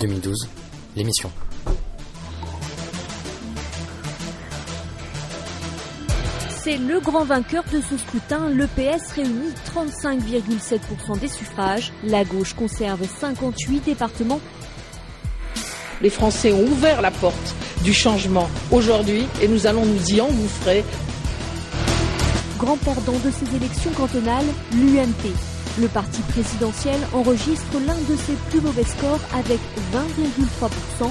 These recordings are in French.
2012, l'émission. C'est le grand vainqueur de ce scrutin. Le PS réunit 35,7% des suffrages. La gauche conserve 58 départements. Les Français ont ouvert la porte du changement aujourd'hui et nous allons nous y engouffrer. Grand perdant de ces élections cantonales, l'UMP. Le parti présidentiel enregistre l'un de ses plus mauvais scores avec 20,3%.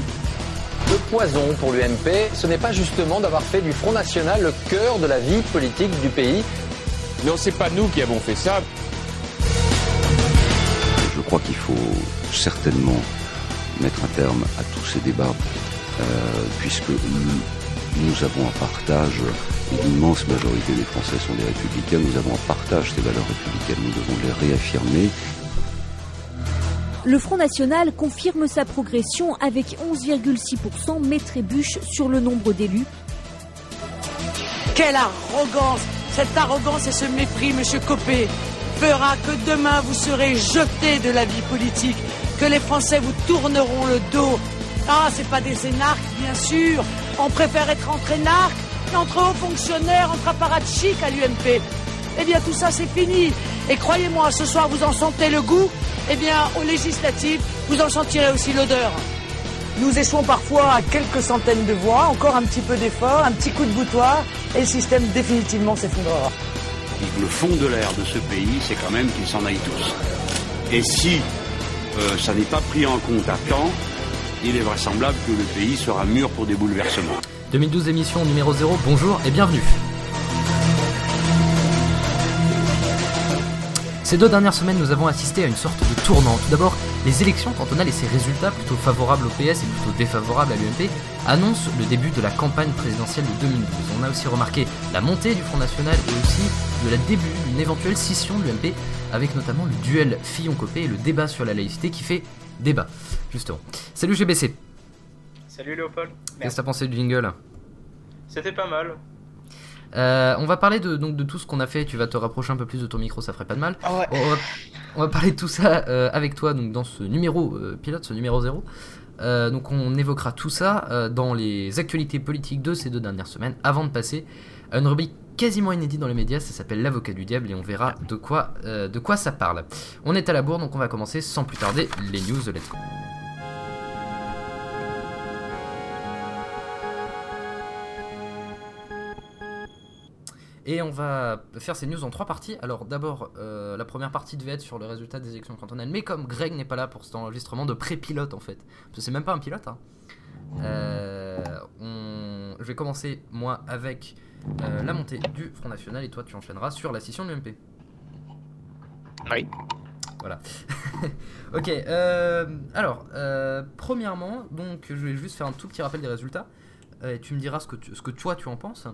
Le poison pour l'UMP, ce n'est pas justement d'avoir fait du Front National le cœur de la vie politique du pays. Non, c'est pas nous qui avons fait ça. Je crois qu'il faut certainement mettre un terme à tous ces débats, euh, puisque nous avons un partage, l'immense majorité des Français sont des républicains, nous avons un partage des valeurs républicaines, nous devons les réaffirmer. Le Front National confirme sa progression avec 11,6%, mais trébuche sur le nombre d'élus. Quelle arrogance Cette arrogance et ce mépris, monsieur Copé, fera que demain vous serez jeté de la vie politique, que les Français vous tourneront le dos. Ah, c'est pas des énarques, bien sûr. On préfère être entre énarques entre hauts fonctionnaires, entre apparatchiks à l'UMP. Eh bien, tout ça, c'est fini. Et croyez-moi, ce soir, vous en sentez le goût. Eh bien, aux législatives, vous en sentirez aussi l'odeur. Nous échouons parfois à quelques centaines de voix, encore un petit peu d'effort, un petit coup de boutoir, et le système définitivement s'effondrera. Le fond de l'air de ce pays, c'est quand même qu'ils s'en aillent tous. Et si euh, ça n'est pas pris en compte à temps, il est vraisemblable que le pays sera mûr pour des bouleversements. 2012 émission numéro 0, bonjour et bienvenue. Ces deux dernières semaines, nous avons assisté à une sorte de tournant. Tout d'abord, les élections cantonales et ses résultats, plutôt favorables au PS et plutôt défavorables à l'UMP, annoncent le début de la campagne présidentielle de 2012. On a aussi remarqué la montée du Front National et aussi la début d'une éventuelle scission de l'UMP, avec notamment le duel Fillon-Copé et le débat sur la laïcité qui fait débat, justement. Salut GBC. Salut Léopold. Qu'est-ce que t'as pensé du jingle C'était pas mal. Euh, on va parler de, donc, de tout ce qu'on a fait. Tu vas te rapprocher un peu plus de ton micro, ça ferait pas de mal. Ah ouais. on, va, on, va, parler de tout ça euh, avec toi donc, dans ce numéro euh, pilote, ce numéro 0. Euh, donc on évoquera tout ça euh, dans les actualités politiques de ces deux dernières semaines avant de passer à une rubrique quasiment inédite dans les médias. Ça s'appelle L'avocat du diable et on verra de quoi, euh, de quoi ça parle. On est à la bourre donc on va commencer sans plus tarder les news de Let's Go. Et on va faire ces news en trois parties. Alors d'abord, euh, la première partie devait être sur le résultat des élections cantonales. Mais comme Greg n'est pas là pour cet enregistrement de pré-pilote en fait, parce que c'est même pas un pilote, hein, euh, on... je vais commencer moi avec euh, la montée du Front National et toi tu enchaîneras sur la scission de l'UMP. Oui. Voilà. ok, alors, premièrement, donc je vais juste faire un tout petit rappel des résultats. et tu me diras ce que, tu- ce que toi tu en penses.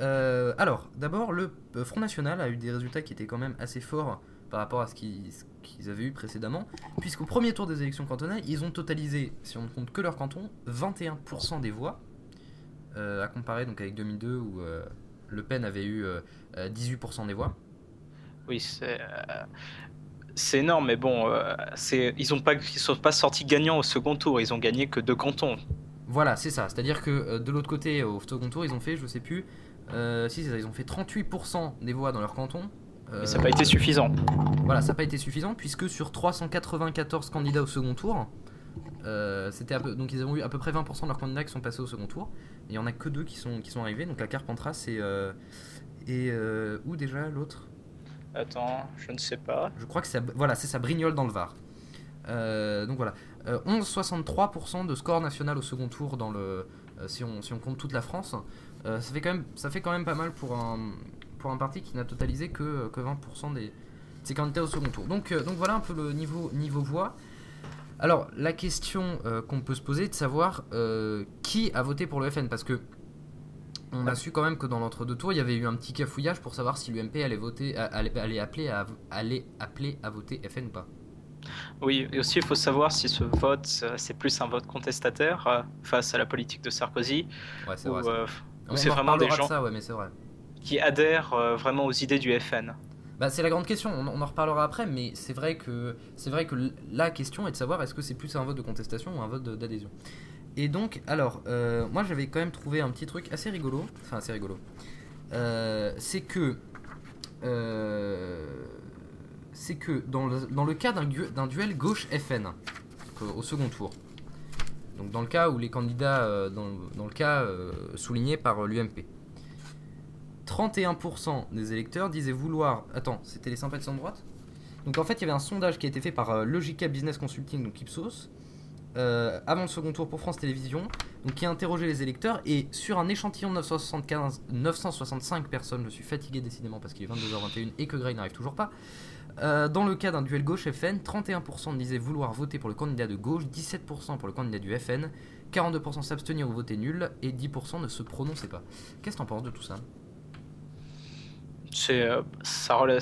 Euh, alors, d'abord, le euh, Front National a eu des résultats qui étaient quand même assez forts par rapport à ce qu'ils avaient eu précédemment, puisqu'au premier tour des élections cantonales, ils ont totalisé, si on ne compte que leur canton, 21% des voix, euh, à comparer donc avec 2002 où euh, Le Pen avait eu euh, euh, 18% des voix. Oui, c'est c'est énorme, mais bon, euh, ils ils sont pas sortis gagnants au second tour, ils ont gagné que deux cantons. Voilà, c'est ça. C'est-à-dire que euh, de l'autre côté, au second tour, ils ont fait, je sais plus, euh, si ça, ils ont fait 38% des voix dans leur canton. Mais ça n'a pas été suffisant. Voilà, ça n'a pas été suffisant puisque sur 394 candidats au second tour, euh, c'était un peu- donc ils ont eu à peu près 20% de leurs candidats qui sont passés au second tour. Et il y en a que deux qui sont qui sont arrivés. Donc la Carpentras et euh, et euh, où déjà l'autre? Attends, je ne sais pas. Je crois que c'est voilà, c'est ça, Brignoles dans le Var. Euh, donc voilà, Euh, 11,63% de score national au second tour dans le euh, si on si on compte toute la France. Euh, ça fait quand même ça fait quand même pas mal pour un pour un parti qui n'a totalisé que que 20% des de ses candidats au second tour. Donc euh, donc voilà un peu le niveau niveau voix. Alors la question euh, qu'on peut se poser est de savoir euh, qui a voté pour le FN parce que on a su quand même que dans l'entre-deux tours, il y avait eu un petit cafouillage pour savoir si l'UMP allait voter, allait, allait appeler à, allait appeler à voter FN ou pas. Oui, et aussi il faut savoir si ce vote c'est plus un vote contestataire face à la politique de Sarkozy Ouais, c'est ou, vrai. euh, c'est en vraiment des de gens ça, ouais, mais c'est vrai. qui adhèrent euh, vraiment aux idées du FN. Bah, c'est la grande question, on, on en reparlera après, mais c'est vrai que c'est vrai que la question est de savoir est-ce que c'est plus un vote de contestation ou un vote d'adhésion. Et donc, alors, euh, moi j'avais quand même trouvé un petit truc assez rigolo, enfin assez rigolo. Euh, c'est que c'est que dans le, dans le cas d'un duel gauche-FN au second tour, donc dans le cas où les candidats, euh, dans, dans le cas euh, souligné par euh, l'UMP, 31% des électeurs disaient vouloir. Attends, c'était les sympathisants de droite? Donc en fait, il y avait un sondage qui a été fait par Logica Business Consulting, donc Ipsos, avant le second tour pour France Télévisions, donc qui a interrogé les électeurs et sur un échantillon de 975, 965 personnes, je suis fatigué décidément parce qu'il est 22h21 et que Gray n'arrive toujours pas. Euh, dans le cas d'un duel gauche-FN, 31% disaient vouloir voter pour le candidat de gauche, 17% pour le candidat du FN, 42% s'abstenir ou voter nul et 10% ne se prononçaient pas. Qu'est-ce que t'en penses de tout ça? C'est, euh, ça relève-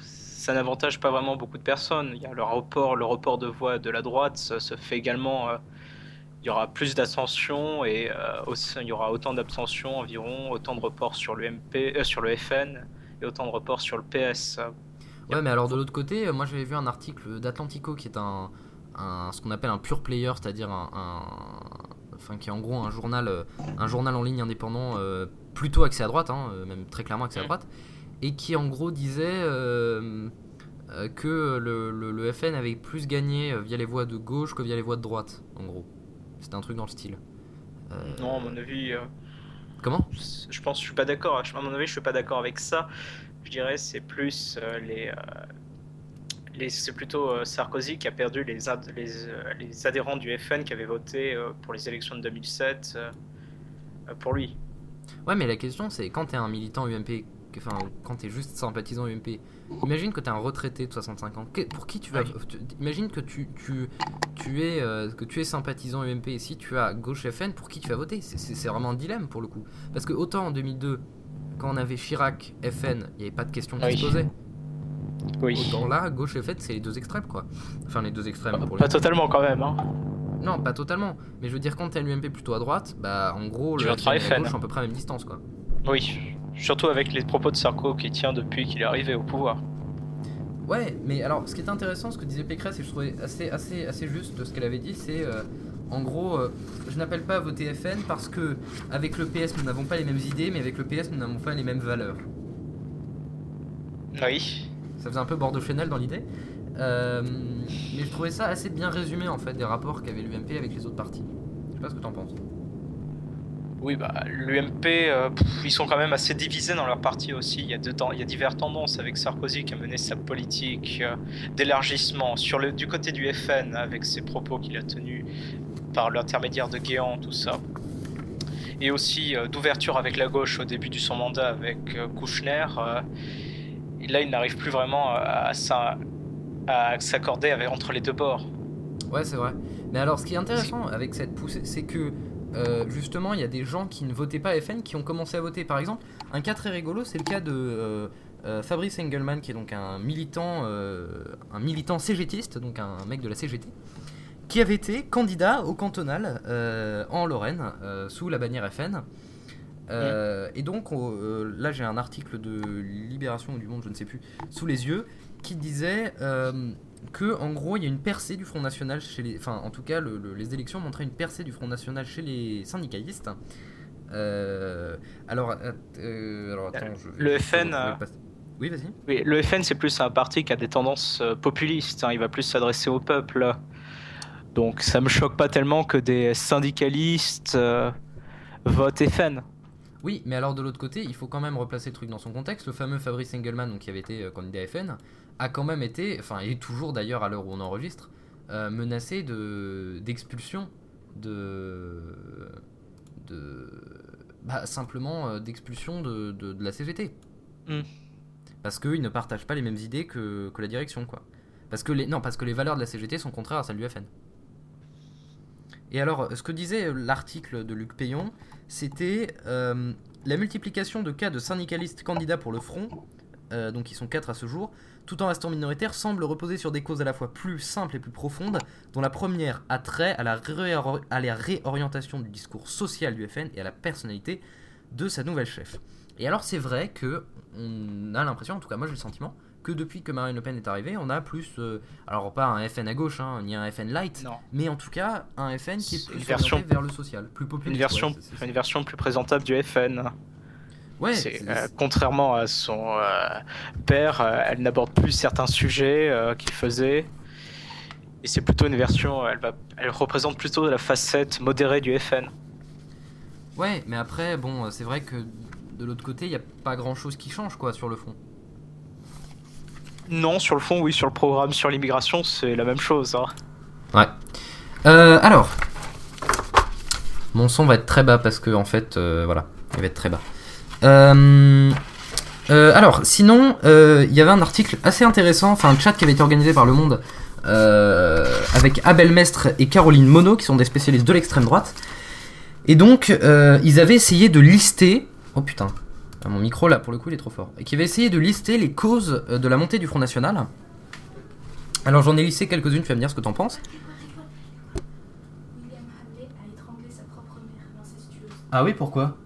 ça n'avantage pas vraiment beaucoup de personnes. Il y a le report, le report de voix de la droite se, se fait également. euh, il y aura plus d'abstention et euh, il y aura autant d'abstention environ, autant de reports sur sur le FN et autant de reports sur le PS. Ouais, mais alors de l'autre côté, euh, moi j'avais vu un article d'Atlantico qui est un, un- ce qu'on appelle un pure player, c'est-à-dire un, un- enfin qui est en gros un journal, euh, un journal en ligne indépendant euh, plutôt axé à droite, hein, euh, même très clairement axé à Mm. droite, et qui en gros disait euh, euh, que le, le- le FN avait plus gagné euh, via les voix de gauche que via les voix de droite, en gros. C'était un truc dans le style. Euh, Non, à mon avis, euh, Comment? Je pense que je suis pas d'accord. À mon avis, je suis pas d'accord avec ça. Je dirais c'est plus euh, les, euh, les c'est plutôt euh, Sarkozy qui a perdu les, ad- les, les adhérents du FN qui avaient voté pour les élections de 2007 euh, euh, pour lui. Ouais, mais la question c'est quand t'es un militant UMP, enfin quand t'es juste sympathisant UMP, imagine que t'es un retraité de 65 ans. Que- pour qui tu vas tu- Imagine que tu tu tu es euh, que tu es sympathisant UMP et si tu as gauche FN, pour qui tu vas voter? C'est- vraiment un dilemme pour le coup. Parce que autant en 2002, quand on avait Chirac FN, il n'y avait pas de question qui Oui. se posait. Oui. Autant là, gauche FN, c'est les deux extrêmes quoi. Enfin les deux extrêmes pour Pas totalement quand même. Hein. Non, pas totalement. Mais je veux dire quand t'es l'UMP plutôt à droite, bah en gros Tu le FN. gauche sont à peu près à la même distance quoi. Oui. Surtout avec les propos de Sarko qui tient depuis qu'il est arrivé au pouvoir. Ouais, mais alors ce qui est intéressant, ce que disait Pécresse, et je trouvais assez, assez, assez juste de ce qu'elle avait dit, c'est euh, en gros, euh, je n'appelle pas à voter FN parce que avec le PS nous n'avons pas les mêmes idées, mais avec le PS nous n'avons pas les mêmes valeurs. Oui. Ça faisait un peu Bordeaux Chanel dans l'idée. Euh, mais je trouvais ça assez bien résumé en fait des rapports qu'avait l'UMP avec les autres partis. Je sais pas ce que t'en penses. Oui, bah, l'UMP, euh, ils sont quand même assez divisés dans leur parti aussi. Il y a, deux temps- il y a diverses tendances avec Sarkozy qui a mené sa politique euh, d'élargissement. Sur le, du côté du FN, avec ses propos qu'il a tenus par l'intermédiaire de Guéant, tout ça. Et aussi euh, d'ouverture avec la gauche au début de son mandat avec Kouchner. et là, il n'arrive plus vraiment à, s'accorder entre les deux bords. Ouais, c'est vrai. Mais alors, ce qui est intéressant avec cette poussée, c'est que euh, justement, il y a des gens qui ne votaient pas FN qui ont commencé à voter. Par exemple, un cas très rigolo, c'est le cas de euh, euh, Fabrice Engelmann, qui est donc un militant, un militant CGTiste, donc un mec de la CGT, qui avait été candidat au cantonal en Lorraine sous la bannière FN. Et donc on- là j'ai un article de Libération ou du Monde, je ne sais plus, sous les yeux, qui disait que en gros il y a une percée du Front National chez les, enfin en tout cas le- le- les élections montraient une percée du Front National chez les syndicalistes. Euh, alors, euh, alors attends, je vais- Le je vais FN, euh, Oui, vas-y. Oui, le FN, c'est plus un parti qui a des tendances populistes. hein. Il va plus s'adresser au peuple. Donc ça me choque pas tellement que des syndicalistes euh, votent FN. Oui, mais alors de l'autre côté, il faut quand même replacer le truc dans son contexte. Le fameux Fabrice Engelmann, donc, qui avait été candidat FN, a quand même été, enfin, et toujours d'ailleurs à l'heure où on enregistre, euh, menacé de d'expulsion de, de, bah, simplement euh, d'expulsion de, de, de la CGT. Hmm. Parce qu'ils ne partagent pas les mêmes idées que, que la direction, quoi. Parce que les, non, parce que les valeurs de la CGT sont contraires à celles du FN. Et alors, ce que disait l'article de Luc Payon, c'était euh, la multiplication de cas de syndicalistes candidats pour le front, euh, donc ils sont 4 à ce jour, tout en restant minoritaires, semble reposer sur des causes à la fois plus simples et plus profondes, dont la première a trait à la, réor- à la réorientation du discours social du FN et à la personnalité de sa nouvelle chef. Et alors c'est vrai que on a l'impression, en tout cas moi j'ai le sentiment, que depuis que Marine Le Pen est arrivée, on a plus, euh, alors pas un FN à gauche, hein, ni un FN light, Non. mais en tout cas un FN qui est plus une version- vers le social, plus populaire. Une version, une version plus présentable du FN. Ouais, euh, contrairement à son euh, père, euh, elle n'aborde plus certains sujets qu'il faisait. Et c'est plutôt une version, elle, va, elle représente plutôt la facette modérée du FN. ouais, mais après, bon, c'est vrai que de l'autre côté, il n'y a pas grand chose qui change, quoi, sur le fond. Non, sur le fond, oui, sur le programme sur l'immigration, c'est la même chose. hein. Ouais. Euh, alors, mon son va être très bas parce que en fait, euh, voilà, il va être très bas. Euh, euh, alors, sinon, euh, il y avait un article assez intéressant, enfin un chat qui avait été organisé par Le Monde avec Abel Mestre et Caroline Monod, qui sont des spécialistes de l'extrême droite. Et donc, ils avaient essayé de lister. Oh putain, mon micro là, pour le coup, il est trop fort. Et qui avaient essayé de lister les causes de la montée du Front National. Alors, j'en ai listé quelques-unes, tu vas me dire ce que t'en penses. Ah oui, pourquoi?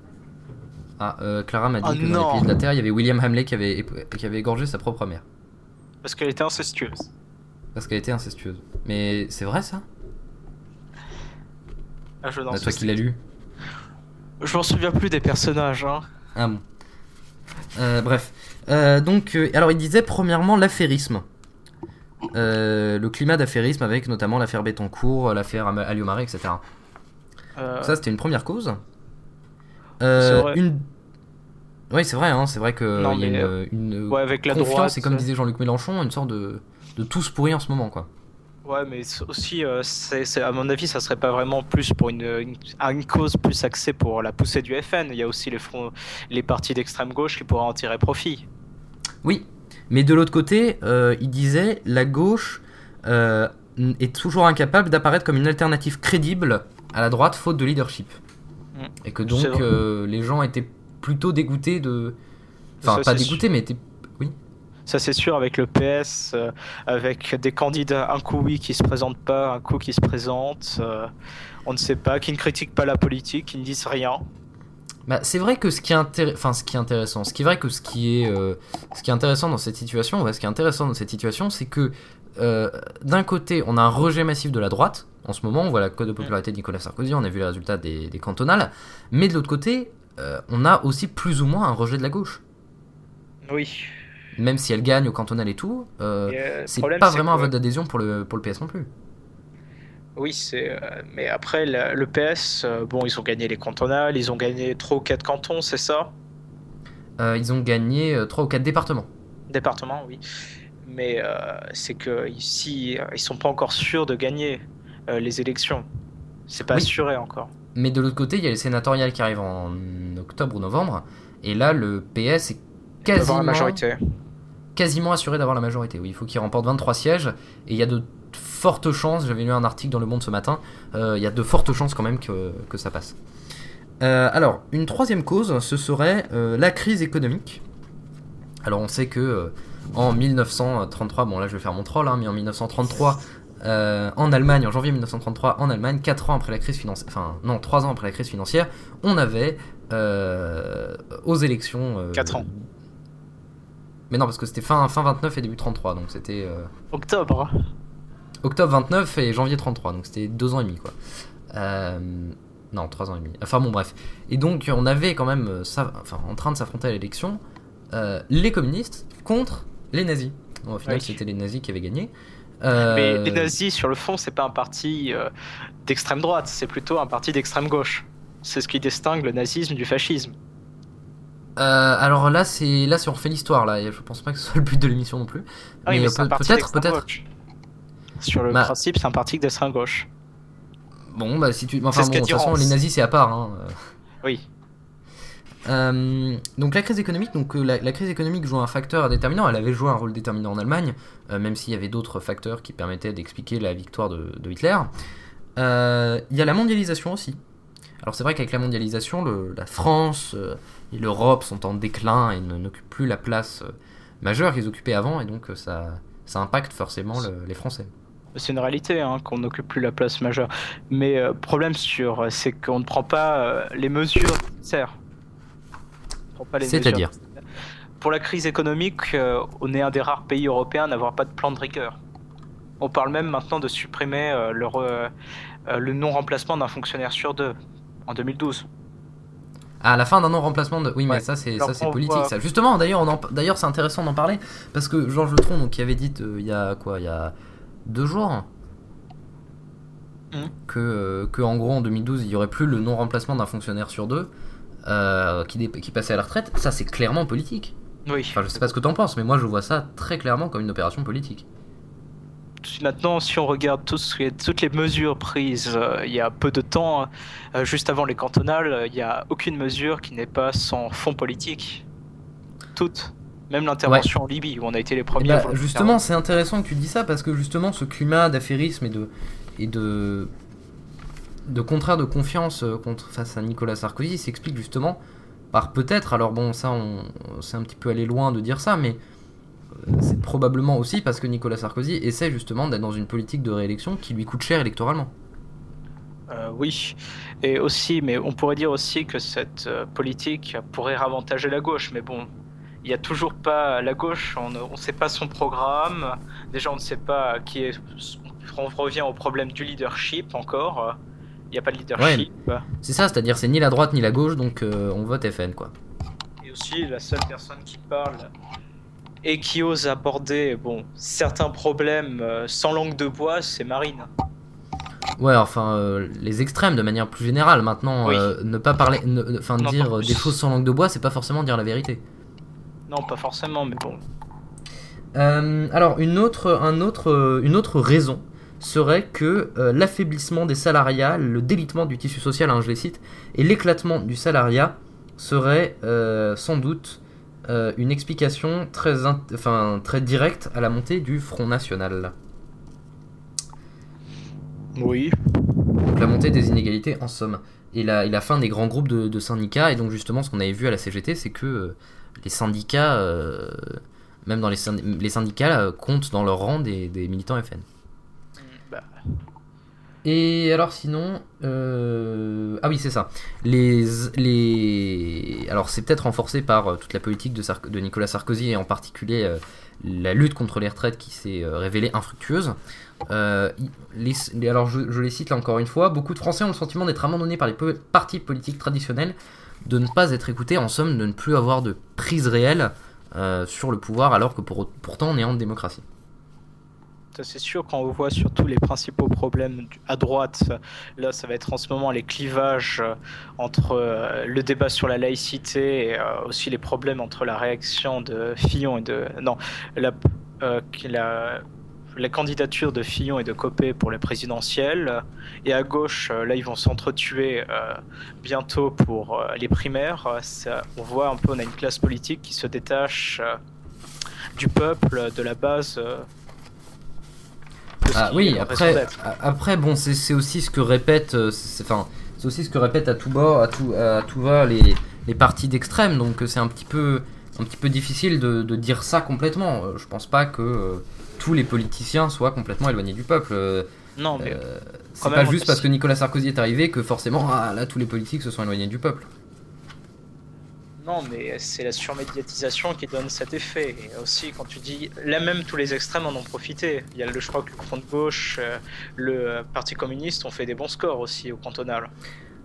Ah, euh, Clara m'a dit Oh que dans les de la Terre, il y avait William Hamley qui avait, qui avait égorgé sa propre mère. Parce qu'elle était incestueuse. Parce qu'elle était incestueuse. Mais c'est vrai ça? Ah, je, Bah, Toi qui l'as lu je m'en souviens plus des personnages. Hein. Ah bon. Euh, bref. Euh, donc, euh, alors il disait premièrement l'affairisme. Euh, le climat d'affairisme avec notamment l'affaire Bettencourt, l'affaire Alliot-Marais, etc. Euh, Ça, c'était une première cause. Euh, C'est. Une... Oui, c'est vrai, hein, c'est vrai qu'il y a mais, une, une ouais, avec la confiance, et comme disait Jean-Luc Mélenchon, une sorte de, de tous pourris en ce moment, quoi. Ouais, mais c'est aussi, euh, c'est, c'est- à mon avis, ça serait pas vraiment plus pour une, une, à une cause plus axée pour la poussée du FN. Il y a aussi les, fronts, les partis d'extrême gauche qui pourraient en tirer profit. Oui, mais de l'autre côté, euh, il disait la gauche euh, est toujours incapable d'apparaître comme une alternative crédible à la droite faute de leadership. Et que donc euh, les gens étaient plutôt dégoûtés de. Enfin, Ça, pas dégoûtés, mais étaient. Ça, c'est sûr, avec le PS, euh, avec des candidats, un coup oui qui se présentent pas, un coup qui se présentent, euh, on ne sait pas, qui ne critiquent pas la politique, qui ne disent rien. Bah, c'est vrai que ce qui est enfin ce qui est intéressant, ce qui est vrai que ce qui est ce qui est intéressant dans cette situation, ouais, ce qui est intéressant dans cette situation, c'est que d'un côté, on a un rejet massif de la droite. En ce moment, on voit la cote de popularité de Nicolas Sarkozy, on a vu les résultats des, des cantonales, mais de l'autre côté, euh, on a aussi plus ou moins un rejet de la gauche. Oui. Même si elle gagne au cantonal et tout, euh, euh, c'est pas vraiment un vote d'adhésion pour le, pour le PS non plus. Oui, c'est. euh, mais après, la- le PS, bon, ils ont gagné les cantonales, ils ont gagné 3 ou 4 cantons, c'est ça? Ils ont gagné 3 ou 4 départements. Département, oui. Mais c'est que ici, ils sont pas encore sûrs de gagner les élections. C'est pas Oui. assuré encore. Mais de l'autre côté, il y a les sénatoriales qui arrivent en octobre ou novembre, et là, le PS est quasiment la majorité. quasiment assuré d'avoir la majorité. Oui, il faut qu'il remporte 23 sièges et il y a de fortes chances, j'avais lu un article dans Le Monde ce matin, euh, il y a de fortes chances quand même que, que ça passe. Euh, alors, une troisième cause, ce serait euh, la crise économique. Alors, on sait que euh, en 1933, bon là je vais faire mon troll, hein, mais en 1933, euh, en Allemagne, en janvier 1933, en Allemagne, 4 ans après la crise financière, enfin non, 3 ans après la crise financière, on avait euh, aux élections. euh, 4 ans. mais non, parce que c'était fin, fin 29 et début 33, donc c'était euh, Octobre. octobre 29 et janvier 33, donc c'était deux ans et demi, quoi. Euh, non, trois ans et demi. Enfin bon, bref. Et donc, on avait quand même, euh, ça, enfin, en train de s'affronter à l'élection, euh, les communistes contre les nazis. Bon, au final, Oui. c'était les nazis qui avaient gagné. Euh, Mais les nazis, sur le fond, c'est pas un parti euh, d'extrême droite, c'est plutôt un parti d'extrême gauche. C'est ce qui distingue le nazisme du fascisme. euh, alors là, c'est là, si on refait l'histoire, là, et je pense pas que ce soit le but de l'émission non plus. Ah oui, Mais, mais un parti peut-être, peut-être. Sur le Bah. principe, c'est un parti d'extrême gauche. Bon, bah si tu, enfin bon, de toute façon, les nazis c'est à part. Hein. Oui. Euh, donc la crise économique, donc euh, la, crise économique joue un facteur déterminant. Elle avait joué un rôle déterminant en Allemagne, euh, même s'il y avait d'autres facteurs qui permettaient d'expliquer la victoire de, Hitler. Il y a la mondialisation aussi. Alors c'est vrai qu'avec la mondialisation, la France et l'Europe sont en déclin et n'occupent plus la place majeure qu'ils occupaient avant, et donc ça, impacte forcément le- les Français. C'est une réalité hein, qu'on n'occupe plus la place majeure. Mais euh, problème c'est qu'on ne prend pas les mesures nécessaires. C'est-à-dire Pour la crise économique, euh, on est un des rares pays européens à n'avoir pas de plan de rigueur. On parle même maintenant de supprimer euh, le, le non-remplacement d'un fonctionnaire sur deux en 2012. À la fin d'un non-remplacement de. Oui, mais ça, c'est ça, c'est politique. Ça. Justement, d'ailleurs, d'ailleurs, c'est intéressant d'en parler parce que Georges Letron, donc, qui avait dit il y a quoi, il y a deux jours, Mmh. que, euh, que, en gros en 2012 il y aurait plus le non-remplacement d'un fonctionnaire sur deux euh, qui, qui passait à la retraite, ça c'est clairement politique. Oui. Enfin, je sais pas ce que t'en penses, mais moi je vois ça très clairement comme une opération politique. Maintenant, si on regarde tous, toutes les mesures prises euh, il y a peu de temps, juste avant les cantonales, il n'y a aucune mesure qui n'est pas sans fond politique. Toutes. Même l'intervention en Libye, où on a été les premiers. Bah, justement, c'est intéressant que tu dis ça parce que justement, ce climat d'affairisme et de, et de, de contraire de confiance euh, contre, face à Nicolas Sarkozy s'explique justement par peut-être, alors bon, ça, on, c'est un petit peu aller loin de dire ça, mais euh, c'est probablement aussi parce que Nicolas Sarkozy essaie justement d'être dans une politique de réélection qui lui coûte cher électoralement. Euh, oui, et aussi, mais on pourrait dire aussi que cette politique pourrait ravantager la gauche, mais bon, il n'y a toujours pas la gauche, on ne sait pas son programme, déjà on ne sait pas qui est on revient au problème du leadership encore. Il n'y a pas de leadership. c'est ça, c'est-à-dire c'est ni la droite ni la gauche, donc euh, on vote FN quoi. Et aussi la seule personne qui parle et qui ose aborder bon certains problèmes euh, sans langue de bois, c'est Marine. Ouais, enfin euh, les extrêmes de manière plus générale. Maintenant, ne pas parler, enfin dire des choses sans langue de bois, c'est pas forcément dire la vérité. Non, pas forcément, mais bon. alors une autre, un autre, une autre raison serait que euh, l'affaiblissement des salariats, le délitement du tissu social, hein, je les cite, et l'éclatement du salariat serait euh, sans doute euh, une explication très, enfin, très directe à la montée du Front National. Oui. Donc la montée des inégalités en somme. Et la, et la fin des grands groupes de, syndicats, et donc justement ce qu'on avait vu à la CGT, c'est que les syndicats, même dans les, les syndicats, comptent dans leur rang des militants FN. Et alors sinon, euh, ah oui c'est ça. Les, les... Alors c'est peut-être renforcé par euh, toute la politique de, Nicolas Sarkozy et en particulier euh, la lutte contre les retraites qui s'est révélée infructueuse. Alors je, je, les cite là encore une fois, beaucoup de Français ont le sentiment d'être abandonnés par les partis politiques traditionnels, de ne pas être écoutés, en somme de ne plus avoir de prise réelle sur le pouvoir alors que pour, pourtant on est en démocratie c'est sûr quand on voit surtout les principaux problèmes à droite, là ça va être en ce moment les clivages euh, entre euh, le débat sur la laïcité et euh, aussi les problèmes entre la réaction de Fillon et de... Non, la, la, la candidature de Fillon et de Copé pour les présidentielles. Et à gauche, là, ils vont s'entretuer bientôt pour les primaires. on voit un peu, on a une classe politique qui se détache du peuple, de la base ah, oui, après, après bon, c'est aussi ce que répète, euh, enfin, c'est aussi ce que répète à tout bas, à tout, à tout va les, les partis d'extrême, donc euh, c'est un petit peu, un petit peu difficile de, de, dire ça complètement. Euh, je pense pas que tous les politiciens soient complètement éloignés du peuple. non, mais c'est pas juste parce que Nicolas Sarkozy est arrivé que forcément, ah, là, tous les politiques se sont éloignés du peuple. Non, mais c'est la surmédiatisation qui donne cet effet. Et aussi, quand tu dis, là même tous les extrêmes en ont profité. Il y a le, je le Front de gauche, euh, le Parti communiste ont fait des bons scores aussi au cantonal.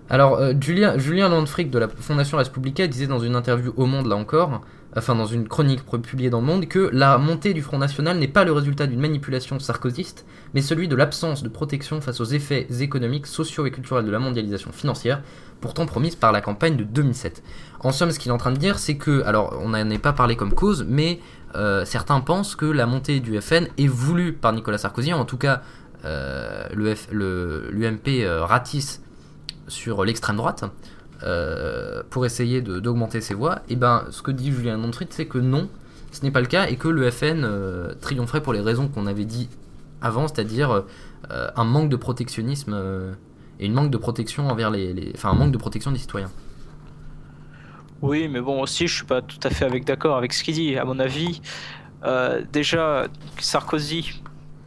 Alors, euh, Julien, Julien Landfric de la Fondation Respublica disait dans une interview au Monde, là encore, enfin dans une chronique publiée dans le Monde, que la montée du Front National n'est pas le résultat d'une manipulation sarkozyste, mais celui de l'absence de protection face aux effets économiques, sociaux et culturels de la mondialisation financière, pourtant promise par la campagne de 2007. En somme, ce qu'il est en train de dire, c'est que, alors on n'en est pas parlé comme cause, mais euh, certains pensent que la montée du FN est voulue par Nicolas Sarkozy, en tout cas euh, l'UMP euh, ratisse sur l'extrême droite pour essayer d'augmenter ses voix. Et ben, ce que dit Julien Montrit, c'est que non, ce n'est pas le cas et que le FN triompherait pour les raisons qu'on avait dit avant, c'est-à-dire un manque de protectionnisme et une manque de protection envers les, enfin un manque de protection des citoyens. Oui, mais bon aussi je suis pas tout à fait avec d'accord avec ce qu'il dit. À mon avis, euh, déjà Sarkozy,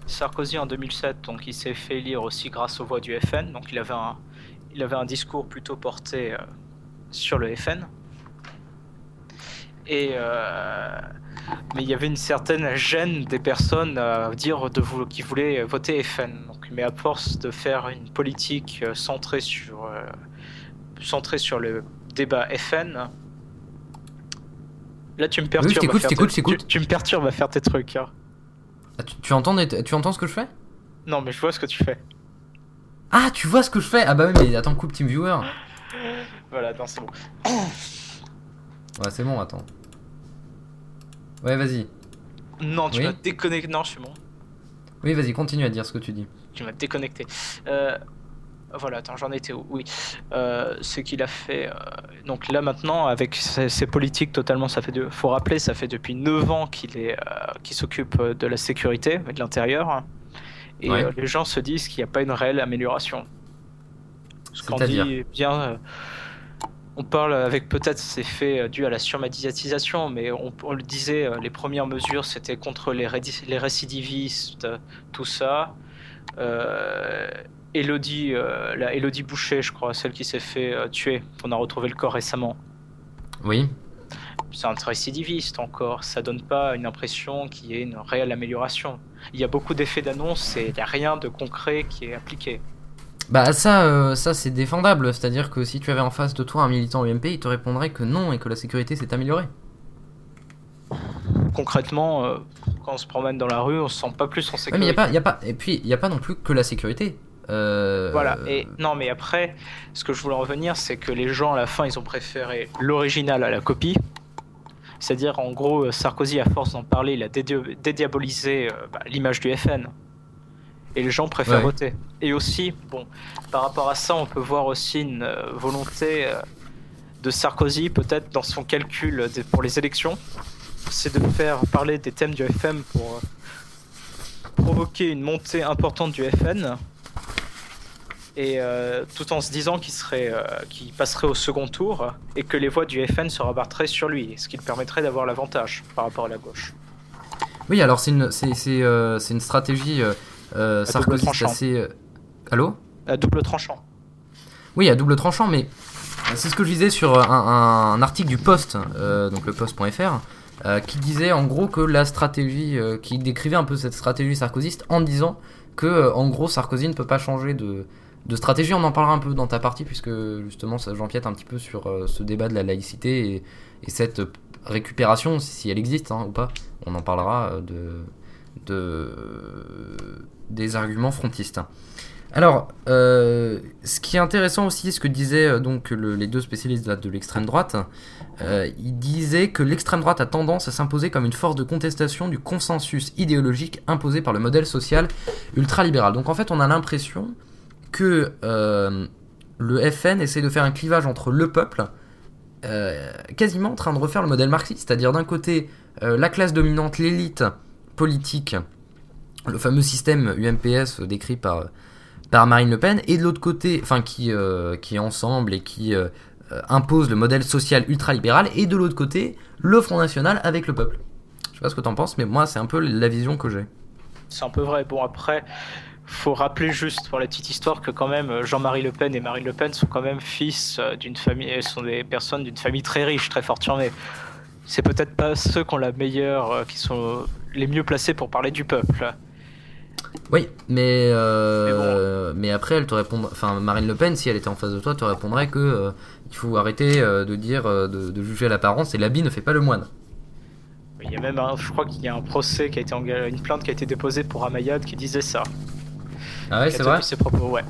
Sarkozy en 2007, donc il s'est fait élire aussi grâce aux voix du FN, donc il avait un, il avait un discours plutôt porté euh, sur le FN. Et euh, mais il y avait une certaine gêne des personnes à dire de vous qui voulaient voter FN. Donc, mais à force de faire une politique euh, centrée sur euh, centrée sur le débat FN. Là, tu me perturbes. je t'écoute, t'écoute. Tu, tu me perturbes à faire tes trucs. hein. Ah, tu, tu entends, tu entends ce que je fais? Non, mais je vois ce que tu fais. Ah, tu vois ce que je fais? Ah bah oui, mais attends, coupe TeamViewer. Voilà, attends, c'est bon. Ouais, c'est bon, attends. Ouais, vas-y. Non, tu Oui. m'as déconnecté. Non, je suis bon. Oui, vas-y, continue à dire ce que tu dis. Tu m'as déconnecté. Euh, voilà, attends, j'en étais où? Oui. Euh, ce qu'il a fait. euh, donc là maintenant, avec ses, ses politiques totalement, ça fait de, faut rappeler, ça fait depuis 9 ans qu'il est, qu'il s'occupe de la sécurité et de l'intérieur. Et Ouais. les gens se disent qu'il n'y a pas une réelle amélioration. Ce qu'on dit bien. On parle avec peut-être ces faits euh, dus à la surmédiatisation, mais on, on le disait, euh, les premières mesures c'était contre les, récidivistes, tout ça. Euh, Elodie, euh, la Elodie Boucher, je crois, celle qui s'est fait euh, tuer, on a retrouvé le corps récemment. Oui. C'est un récidiviste encore, ça donne pas une impression qu'il y ait une réelle amélioration. Il y a beaucoup d'effets d'annonce et il n'y a rien de concret qui est appliqué. Bah ça, euh, ça c'est défendable, c'est-à-dire que si tu avais en face de toi un militant UMP, il te répondrait que non et que la sécurité s'est améliorée. Concrètement, euh, quand on se promène dans la rue, on se sent pas plus en Ouais, sécurité. mais y a pas, y a pas, et puis il y a pas non plus que la sécurité. Euh, Voilà, et non, mais après, ce que je voulais en venir, c'est que les gens à la fin, ils ont préféré l'original à la copie. C'est-à-dire, en gros, Sarkozy, à force d'en parler, il a dédi- dédiabolisé bah, l'image du FN. Et les gens préfèrent Ouais. voter. Et aussi, bon, par rapport à ça, on peut voir aussi une euh, volonté euh, de Sarkozy, peut-être dans son calcul pour les élections, c'est de faire parler des thèmes du FM pour euh, provoquer une montée importante du FN et euh, tout en se disant qu'il serait, euh, qu'il passerait au second tour et que les voix du FN se rabattraient sur lui, ce qui le permettrait d'avoir l'avantage par rapport à la gauche. Oui, alors c'est une, euh, c'est une stratégie euh, euh, double Sarkozy assez. euh, Allô? À double tranchant. Oui, à double tranchant, mais c'est ce que je disais sur un, article du Post, euh, donc le Post.fr, euh, qui disait en gros que la stratégie, euh, qui décrivait un peu cette stratégie sarkozyste en disant que euh, en gros Sarkozy ne peut pas changer de, de stratégie. On en parlera un peu dans ta partie puisque justement ça j'empiète un petit peu sur euh, ce débat de la laïcité et, et cette récupération, si, elle existe hein, ou pas. On en parlera euh, de, de des arguments frontistes. Alors, euh, ce qui est intéressant aussi, ce que disaient euh, donc le- les deux spécialistes de, l'extrême droite, euh, ils disaient que l'extrême droite a tendance à s'imposer comme une force de contestation du consensus idéologique imposé par le modèle social ultralibéral. Donc en fait, on a l'impression que le FN essaie de faire un clivage entre le peuple, quasiment en train de refaire le modèle marxiste, c'est-à-dire d'un côté la classe dominante, l'élite politique, le fameux système UMPS décrit par par Marine Le Pen, et de l'autre côté, enfin qui, euh, qui est ensemble et qui euh, euh, impose le modèle social ultralibéral, et de l'autre côté, le Front National avec le peuple. Je sais pas ce que t'en penses, mais moi c'est un peu la vision que j'ai. C'est un peu vrai. Bon, après, faut rappeler juste pour la petite histoire que quand même euh, Jean-Marie Le Pen et Marine Le Pen sont quand même fils euh, d'une famille, sont des personnes d'une famille très riche, très fortunée. C'est peut-être pas ceux qui ont la meilleure, euh, qui sont les mieux placés pour parler du peuple. Oui, mais, euh, mais, après, elle te répondrait, enfin Marine Le Pen, si elle était en face de toi, te répondrait que euh, il faut arrêter euh, de dire, de, de juger à l'apparence, et l'habit ne fait pas le moine. Il y a même, un- je crois qu'il y a un procès qui a été engagé, une plainte qui a été déposée pour Amayad qui disait ça. Ah ouais, c'est vrai. ses propos, ouais.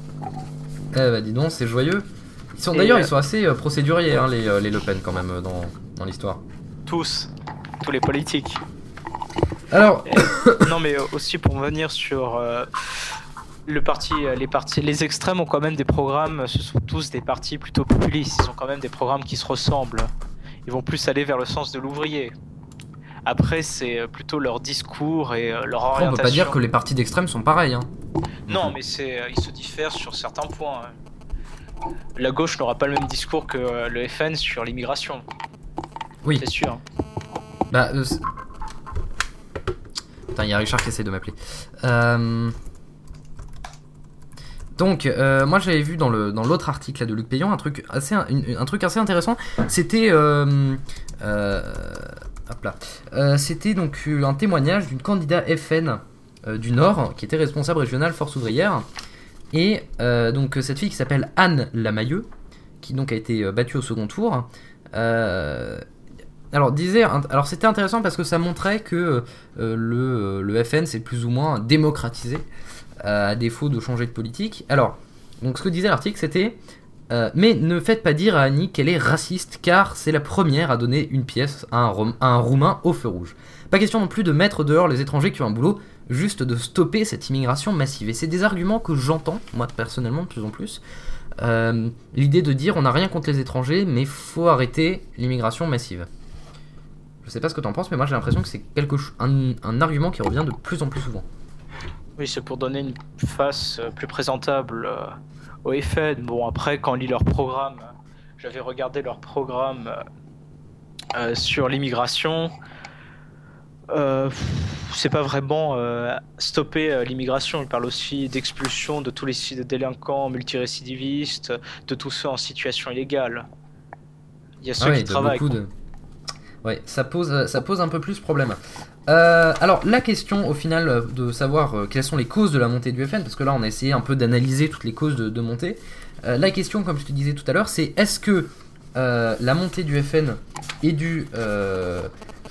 Eh bah dis donc, c'est joyeux. Ils sont d'ailleurs, ils sont assez procéduriers, hein, les, les Le Pen quand même dans, dans l'histoire. Tous, tous les politiques. Alors, non, mais aussi pour venir sur euh, le parti, euh, les partis, les extrêmes ont quand même des programmes. Ce sont tous des partis plutôt populistes. Ils ont quand même des programmes qui se ressemblent. Ils vont plus aller vers le sens de l'ouvrier. Après, c'est euh, plutôt leur discours et leur on orientation. peut pas dire que les partis d'extrême sont pareils. Hein. Non, mais c'est, ils se diffèrent sur certains points. hein. La gauche n'aura pas le même discours que le FN sur l'immigration. Oui. C'est sûr. Bah, Putain, il y a Richard qui essaie de m'appeler. Euh, Donc, euh, moi j'avais vu dans l'autre article de Luc Payon un truc assez intéressant. C'était euh, euh, c'était donc un témoignage d'une candidate FN du Nord qui était responsable régionale Force ouvrière et donc cette fille qui s'appelle Anne Lamailleux qui donc a été battue au second tour. Alors disait, alors c'était intéressant parce que ça montrait que euh, le, le FN s'est plus ou moins démocratisé euh, à défaut de changer de politique. Alors, donc ce que disait l'article c'était euh, mais ne faites pas dire à Annie qu'elle est raciste car c'est la première à donner une pièce à un, Roumain au feu rouge. Pas question non plus de mettre dehors les étrangers qui ont un boulot, juste de stopper cette immigration massive. Et c'est des arguments que j'entends, moi personnellement, de plus en plus. Euh, L'idée de dire on n'a rien contre les étrangers, mais faut arrêter l'immigration massive. Je sais pas ce que t'en penses, mais moi j'ai l'impression que c'est quelque un, un argument qui revient de plus en plus souvent. Oui, c'est pour donner une face euh, plus présentable euh, au FN. Bon, après, quand on lit leur programme, euh, j'avais regardé leur programme euh, sur l'immigration. Euh, c'est pas vraiment stopper l'immigration. Ils parlent aussi d'expulsion de tous les de délinquants multirécidivistes, de tous ceux en situation illégale. Il y a ceux Ah ouais, qui travaillent. de- Ouais, ça pose, un peu plus problème. Euh, alors, la question au final euh, de savoir euh, quelles sont les causes de la montée du FN, parce que là on a essayé un peu d'analyser toutes les causes de, montée. La question, comme je te disais tout à l'heure, c'est est-ce que la montée du FN est due.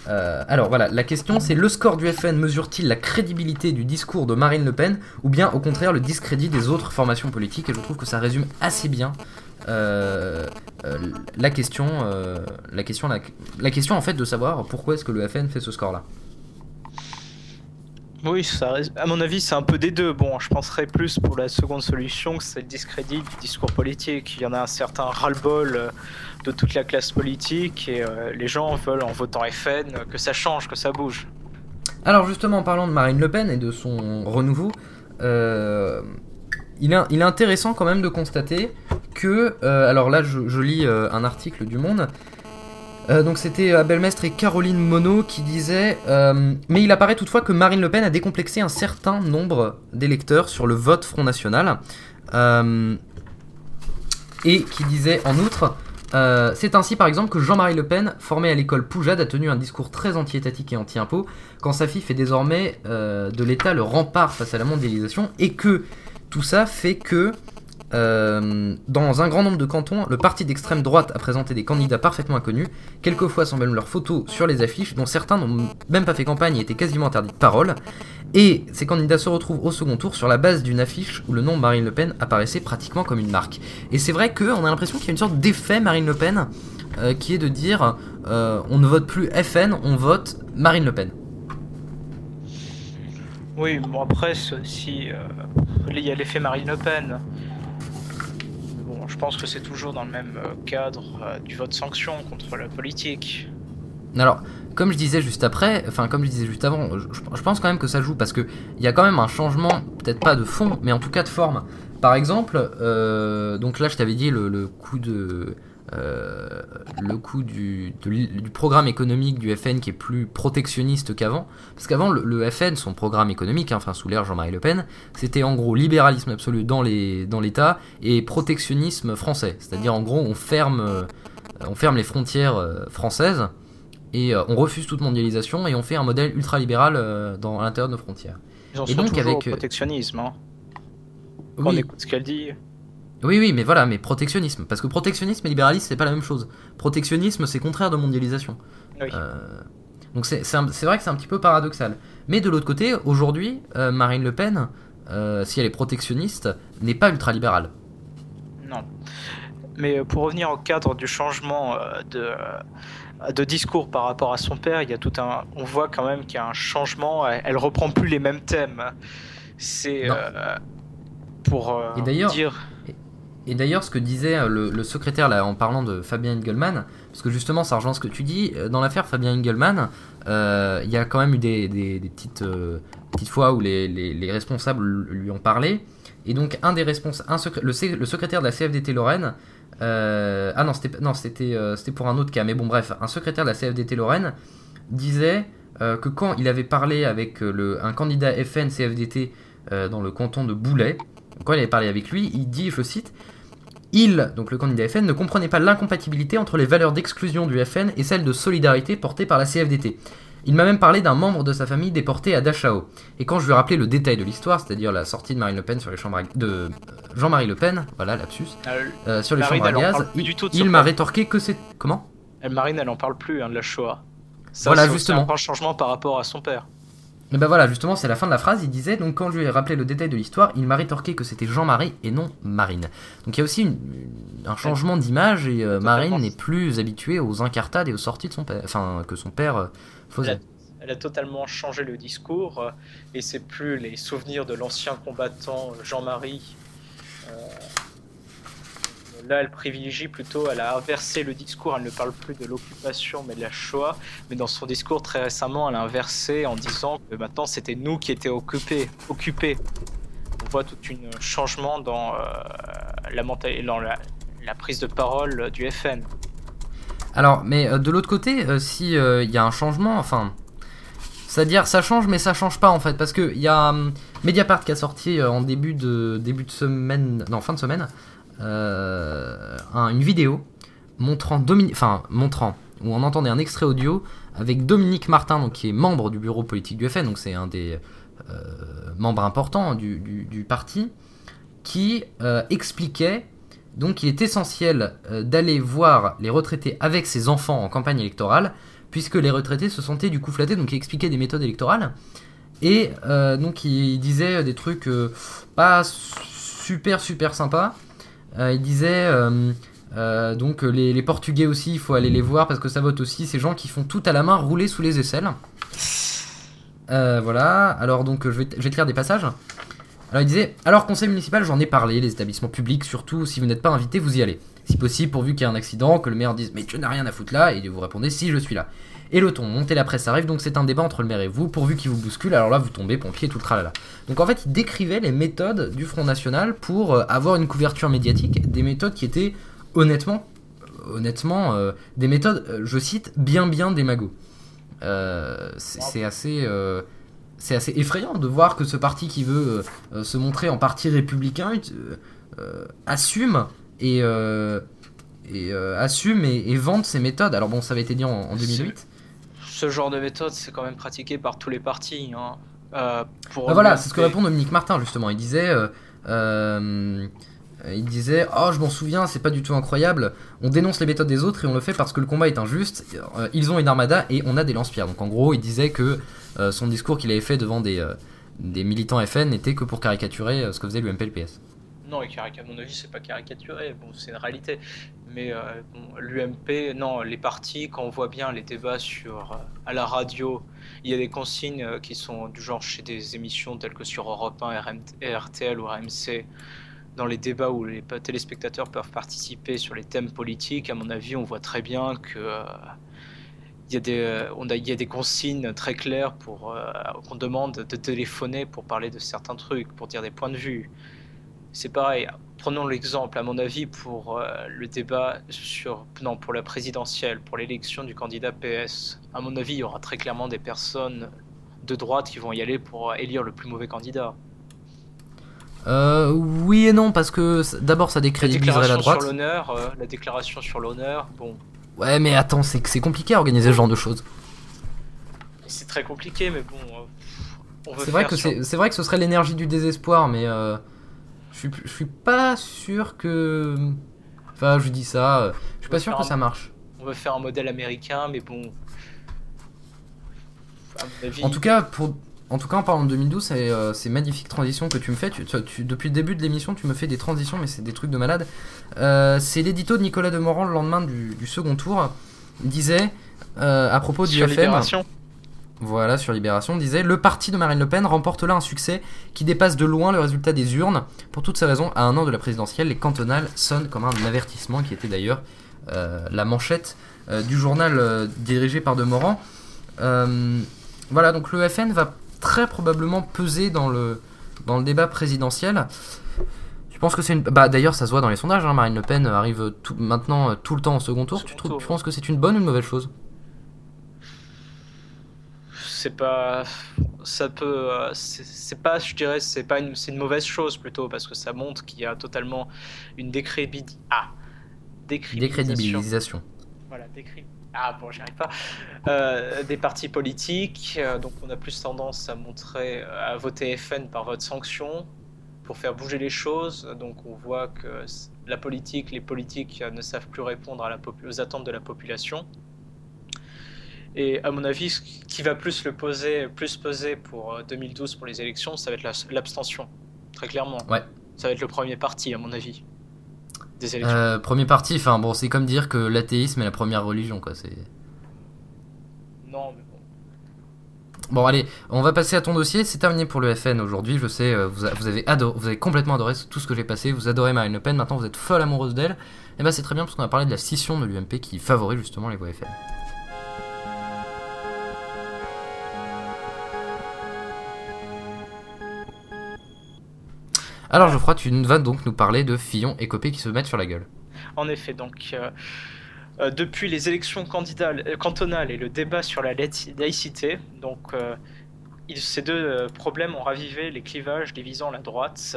alors voilà, la question c'est le score du FN mesure-t-il la crédibilité du discours de Marine Le Pen ou bien au contraire le discrédit des autres formations politiques? Et je trouve que ça résume assez bien euh, euh, la question, euh, la question, la, la question en fait de savoir pourquoi est-ce que le FN fait ce score-là. Oui, ça, reste- à mon avis, c'est un peu des deux. Bon, je penserais plus pour la seconde solution que c'est le discrédit du discours politique. Il y en a un certain ras-le-bol euh, de toute la classe politique et euh, les gens veulent, en votant FN, euh, que ça change, que ça bouge. Alors justement, en parlant de Marine Le Pen et de son renouveau, euh, il, est, intéressant quand même de constater que, euh, alors là je, lis euh, un article du Monde, Euh, donc c'était Abel Mestre et Caroline Monod qui disaient Mais il apparaît toutefois que Marine Le Pen a décomplexé un certain nombre d'électeurs sur le vote Front National. Et qui disait en outre C'est ainsi par exemple que Jean-Marie Le Pen, formé à l'école Poujade, a tenu un discours très anti-étatique et anti-impôt, quand sa fille fait désormais de l'État le rempart face à la mondialisation, et que tout ça fait que euh, dans un grand nombre de cantons, le parti d'extrême droite a présenté des candidats parfaitement inconnus, quelquefois sans même leurs photos sur les affiches, dont certains n'ont même pas fait campagne et étaient quasiment interdits de parole. Et ces candidats se retrouvent au second tour sur la base d'une affiche où le nom Marine Le Pen apparaissait pratiquement comme une marque. Et c'est vrai qu'on a l'impression qu'il y a une sorte d'effet Marine Le Pen euh, qui est de dire euh, on ne vote plus FN, on vote Marine Le Pen. Oui, bon, après, aussi. euh, il y a l'effet Marine Le Pen. Bon, je pense que c'est toujours dans le même euh, cadre euh, du vote sanction contre la politique. Alors, comme je disais juste après, enfin comme je disais juste avant, je, pense quand même que ça joue parce que il y a quand même un changement, peut-être pas de fond, mais en tout cas de forme. Par exemple, euh, donc là je t'avais dit le coup de euh, le coup du, de du programme économique du FN qui est plus protectionniste qu'avant. Parce qu'avant, le, le FN, son programme économique, hein, enfin sous l'ère Jean-Marie Le Pen, c'était en gros libéralisme absolu dans les dans l'État et protectionnisme français. C'est-à-dire en gros, on ferme, euh, on ferme les frontières euh, françaises et on refuse toute mondialisation et on fait un modèle ultralibéral dans à l'intérieur de nos frontières. Ils en Et sont donc, avec, protectionnisme. Hein. Quand on écoute ce qu'elle dit. Oui, oui, mais voilà, mais protectionnisme. Parce que protectionnisme et libéralisme, c'est pas la même chose. Protectionnisme, c'est contraire de mondialisation. Oui. Euh, donc c'est vrai que c'est un petit peu paradoxal. Mais de l'autre côté, aujourd'hui, euh, Marine Le Pen, euh, si elle est protectionniste, n'est pas ultralibérale. Non. Mais pour revenir au cadre du changement de, de discours par rapport à son père, il y a tout un. On voit quand même qu'il y a un changement. Elle, elle reprend plus les mêmes thèmes. C'est pour dire. Et d'ailleurs, ce que disait euh, le, secrétaire là, en parlant de Fabien Engelmann, parce que justement, ça rejoint ce que tu dis, euh, dans l'affaire Fabien Engelmann, euh, il y a quand même eu des, petites, petites fois où les, les- les responsables lui ont parlé. Et donc, un des le, le secrétaire de la CFDT Lorraine, ah non, c'était non, pour un autre cas, mais bon, bref, un secrétaire de la CFDT Lorraine disait que quand il avait parlé avec le, un candidat FN CFDT dans le canton de Boulay, quand il avait parlé avec lui, il dit, je cite, il, donc le candidat FN, ne comprenait pas l'incompatibilité entre les valeurs d'exclusion du FN et celles de solidarité portées par la CFDT. Il m'a même parlé d'un membre de sa famille déporté à Dachau. Et quand je lui ai rappelé le détail de l'histoire, c'est-à-dire la sortie de Marine Le Pen sur les chambres à... de euh, Jean-Marie Le Pen, voilà lapsus, Euh, euh, sur les Marine, chambres à gaz, il, m'a rétorqué que c'est comment? Elle, Marine, elle en parle plus hein, de la Shoah. Ça, Voilà, justement. un changement par rapport à son père. Et ben voilà, justement, c'est la fin de la phrase. Il disait donc quand je lui ai rappelé le détail de l'histoire, il m'a rétorqué que c'était Jean-Marie et non Marine. Donc il y a aussi une- un changement d'image et euh, Marine n'est plus habituée aux incartades et aux sorties de son père, enfin que son père euh, faisait. Elle a totalement changé le discours euh, et c'est plus les souvenirs de l'ancien combattant Jean-Marie. Euh, là, elle privilégie plutôt, elle a inversé le discours. Elle ne parle plus de l'occupation mais de la Shoah. Mais dans son discours très récemment, elle a inversé en disant que maintenant c'était nous qui étions occupés. occupés. On voit tout un changement dans, euh, la, dans la, prise de parole euh, du FN. Alors, mais euh, de l'autre côté, euh, si euh, il y a un changement, enfin, c'est-à-dire ça change, mais ça change pas en fait, parce que il y a hum, Mediapart qui a sorti euh, en début de début de semaine, non fin de semaine, euh, un- une vidéo montrant enfin montrant où on entendait un extrait audio avec Dominique Martin, donc qui est membre du bureau politique du FN, donc c'est un des euh, membres importants du, parti, qui euh, expliquait donc qu'il est essentiel euh, d'aller voir les retraités avec ses enfants en campagne électorale, puisque les retraités se sentaient du coup flattés, donc il expliquait des méthodes électorales. Et euh, donc il disait des trucs euh, pas super super sympas. Euh, il disait euh, euh, donc les, Portugais aussi, il faut aller les voir parce que ça vote aussi. Ces gens qui font tout à la main rouler sous les aisselles. Voilà, alors donc je vais, je des passages. Alors il disait Alors, conseil municipal, j'en ai parlé, les établissements publics, surtout si vous n'êtes pas invité, vous y allez. Si possible, pourvu qu'il y ait un accident, que le maire dise Mais tu n'as rien à foutre là, et vous répondez Si, je suis là. Et le ton, montez la presse arrive, donc c'est un débat entre le maire et vous, pourvu qu'il vous bouscule, alors là vous tombez, pompier, tout le tralala. Donc en fait, il décrivait les méthodes du Front National pour euh, avoir une couverture médiatique, des méthodes qui étaient honnêtement, honnêtement, euh, des méthodes, euh, je cite, bien bien démago. Euh, c'est assez. euh, c'est assez effrayant de voir que ce parti qui veut euh, euh, se montrer en parti républicain euh, euh, assume et, euh, et euh, assume et, et vante ses méthodes. Alors bon, ça avait été dit en, en 2008. Ce genre de méthode, c'est quand même pratiqué par tous les partis. hein. Euh, pour Ah, voilà, c'est ce que répond Dominique Martin justement. Il disait, euh, euh, il disait, oh je m'en souviens, c'est pas du tout incroyable. On dénonce les méthodes des autres et on le fait parce que le combat est injuste. Ils ont une armada et on a des lance-pierres. Donc en gros, il disait que son discours qu'il avait fait devant des des militants FN n'était que pour caricaturer ce que faisait l'UMP-LPS. Non, et à mon avis, c'est pas caricaturé. Bon, c'est une réalité. Mais euh, l'UMP, non, les partis, quand on voit bien les débats sur euh, à la radio, il y a des consignes euh, qui sont du genre chez des émissions telles que sur Europe 1, RMT, RTL ou RMC. Dans les débats où les téléspectateurs peuvent participer sur les thèmes politiques, à mon avis, on voit très bien que il y, a des, on a, il y a des consignes très claires pour qu'on demande de téléphoner pour parler de certains trucs, pour dire des points de vue. C'est pareil. Prenons l'exemple, à mon avis, pour euh, le débat sur. Non, pour la présidentielle, pour l'élection du candidat PS. À mon avis, il y aura très clairement des personnes de droite qui vont y aller pour élire le plus mauvais candidat. Euh, oui et non parce que d'abord ça La décrédibiliserait la déclaration droite. sur l'honneur, euh, la déclaration sur l'honneur, bon, Ouais, mais attends, c'est c'est compliqué à organiser ce genre de choses. c'est très compliqué, mais bon, euh, on veut C'est vrai que sur- c'est c'est vrai que ce serait l'énergie du désespoir, mais euh, je suis je suis pas sûr que. Enfin, je dis ça, euh, je suis pas sûr que ça marche. On veut faire un modèle américain, mais bon. Avis, En tout cas, pour en tout cas, en parlant de 2012, c'est euh, c'est magnifique transition que tu me fais. Tu, tu- tu- depuis le début de l'émission, tu me fais des transitions, mais c'est des trucs de malade. Euh, c'est l'édito de Nicolas Demorand le lendemain du, du second tour. Il disait euh, à propos du FM. Voilà, sur Libération, disait Le parti de Marine Le Pen remporte là un succès qui dépasse de loin le résultat des urnes. Pour toutes ces raisons, à un an de la présidentielle, les cantonales sonnent comme un avertissement, qui était d'ailleurs euh, la manchette euh, du journal euh, dirigé par Demorand. Euh, voilà, donc le FN va très probablement peser dans le, dans le débat présidentiel. Tu penses que c'est une. Bah d'ailleurs, ça se voit dans les sondages, hein, Marine Le Pen arrive tout, maintenant tout le temps au second tour. Second tu, trouves- tour. tu penses que c'est une bonne ou une mauvaise chose? C'est pas ça peut c'est pas je dirais c'est pas une c'est une mauvaise chose plutôt parce que ça montre qu'il y a totalement une décrédibilisation ah décrédibilisation. voilà ah bon j'y arrive pas. Euh, des partis politiques euh, donc on a plus tendance à montrer à voter FN par vote sanction pour faire bouger les choses. Donc on voit que la politique les politiques ne savent plus répondre à la aux attentes de la population et à mon avis, ce qui va plus le poser, plus peser pour 2012 euh, pour les élections, ça va être l'abstention, très clairement. Ouais. Ça va être le premier parti, à mon avis, des élections. Euh, premier parti, enfin bon, c'est comme dire que l'athéisme est la première religion, quoi. C'est. Non, mais bon. Bon, allez, on va passer à ton dossier. C'est terminé pour le FN aujourd'hui. Je sais, euh, vous, avez adoré, vous avez complètement adoré tout ce que j'ai passé. Vous adorez Marine Le Pen. Maintenant, vous êtes folle amoureuse d'elle. Et eh ben, c'est très bien parce qu'on a parlé de la scission de l'UMP qui favorise justement les voix FN. Alors Geoffroy, tu vas donc nous parler de Fillon et Copé qui se mettent sur la gueule. En effet, donc euh, euh, depuis les élections euh, cantonales et le débat sur la laïcité, donc ces deux problèmes ont ravivé les clivages divisant la droite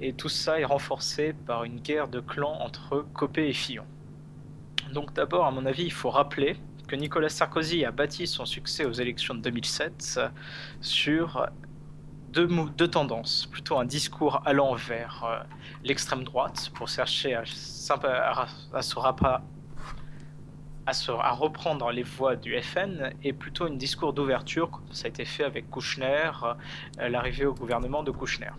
et tout ça est renforcé par une guerre de clans entre Copé et Fillon. Donc d'abord, à mon avis, il faut rappeler que Nicolas Sarkozy a bâti son succès aux élections de 2007 sur deux, tendances, plutôt un discours allant vers euh, l'extrême droite pour chercher à, se à, reprendre les voix du FN et plutôt un discours d'ouverture, comme ça a été fait avec Kouchner, euh, l'arrivée au gouvernement de Kouchner.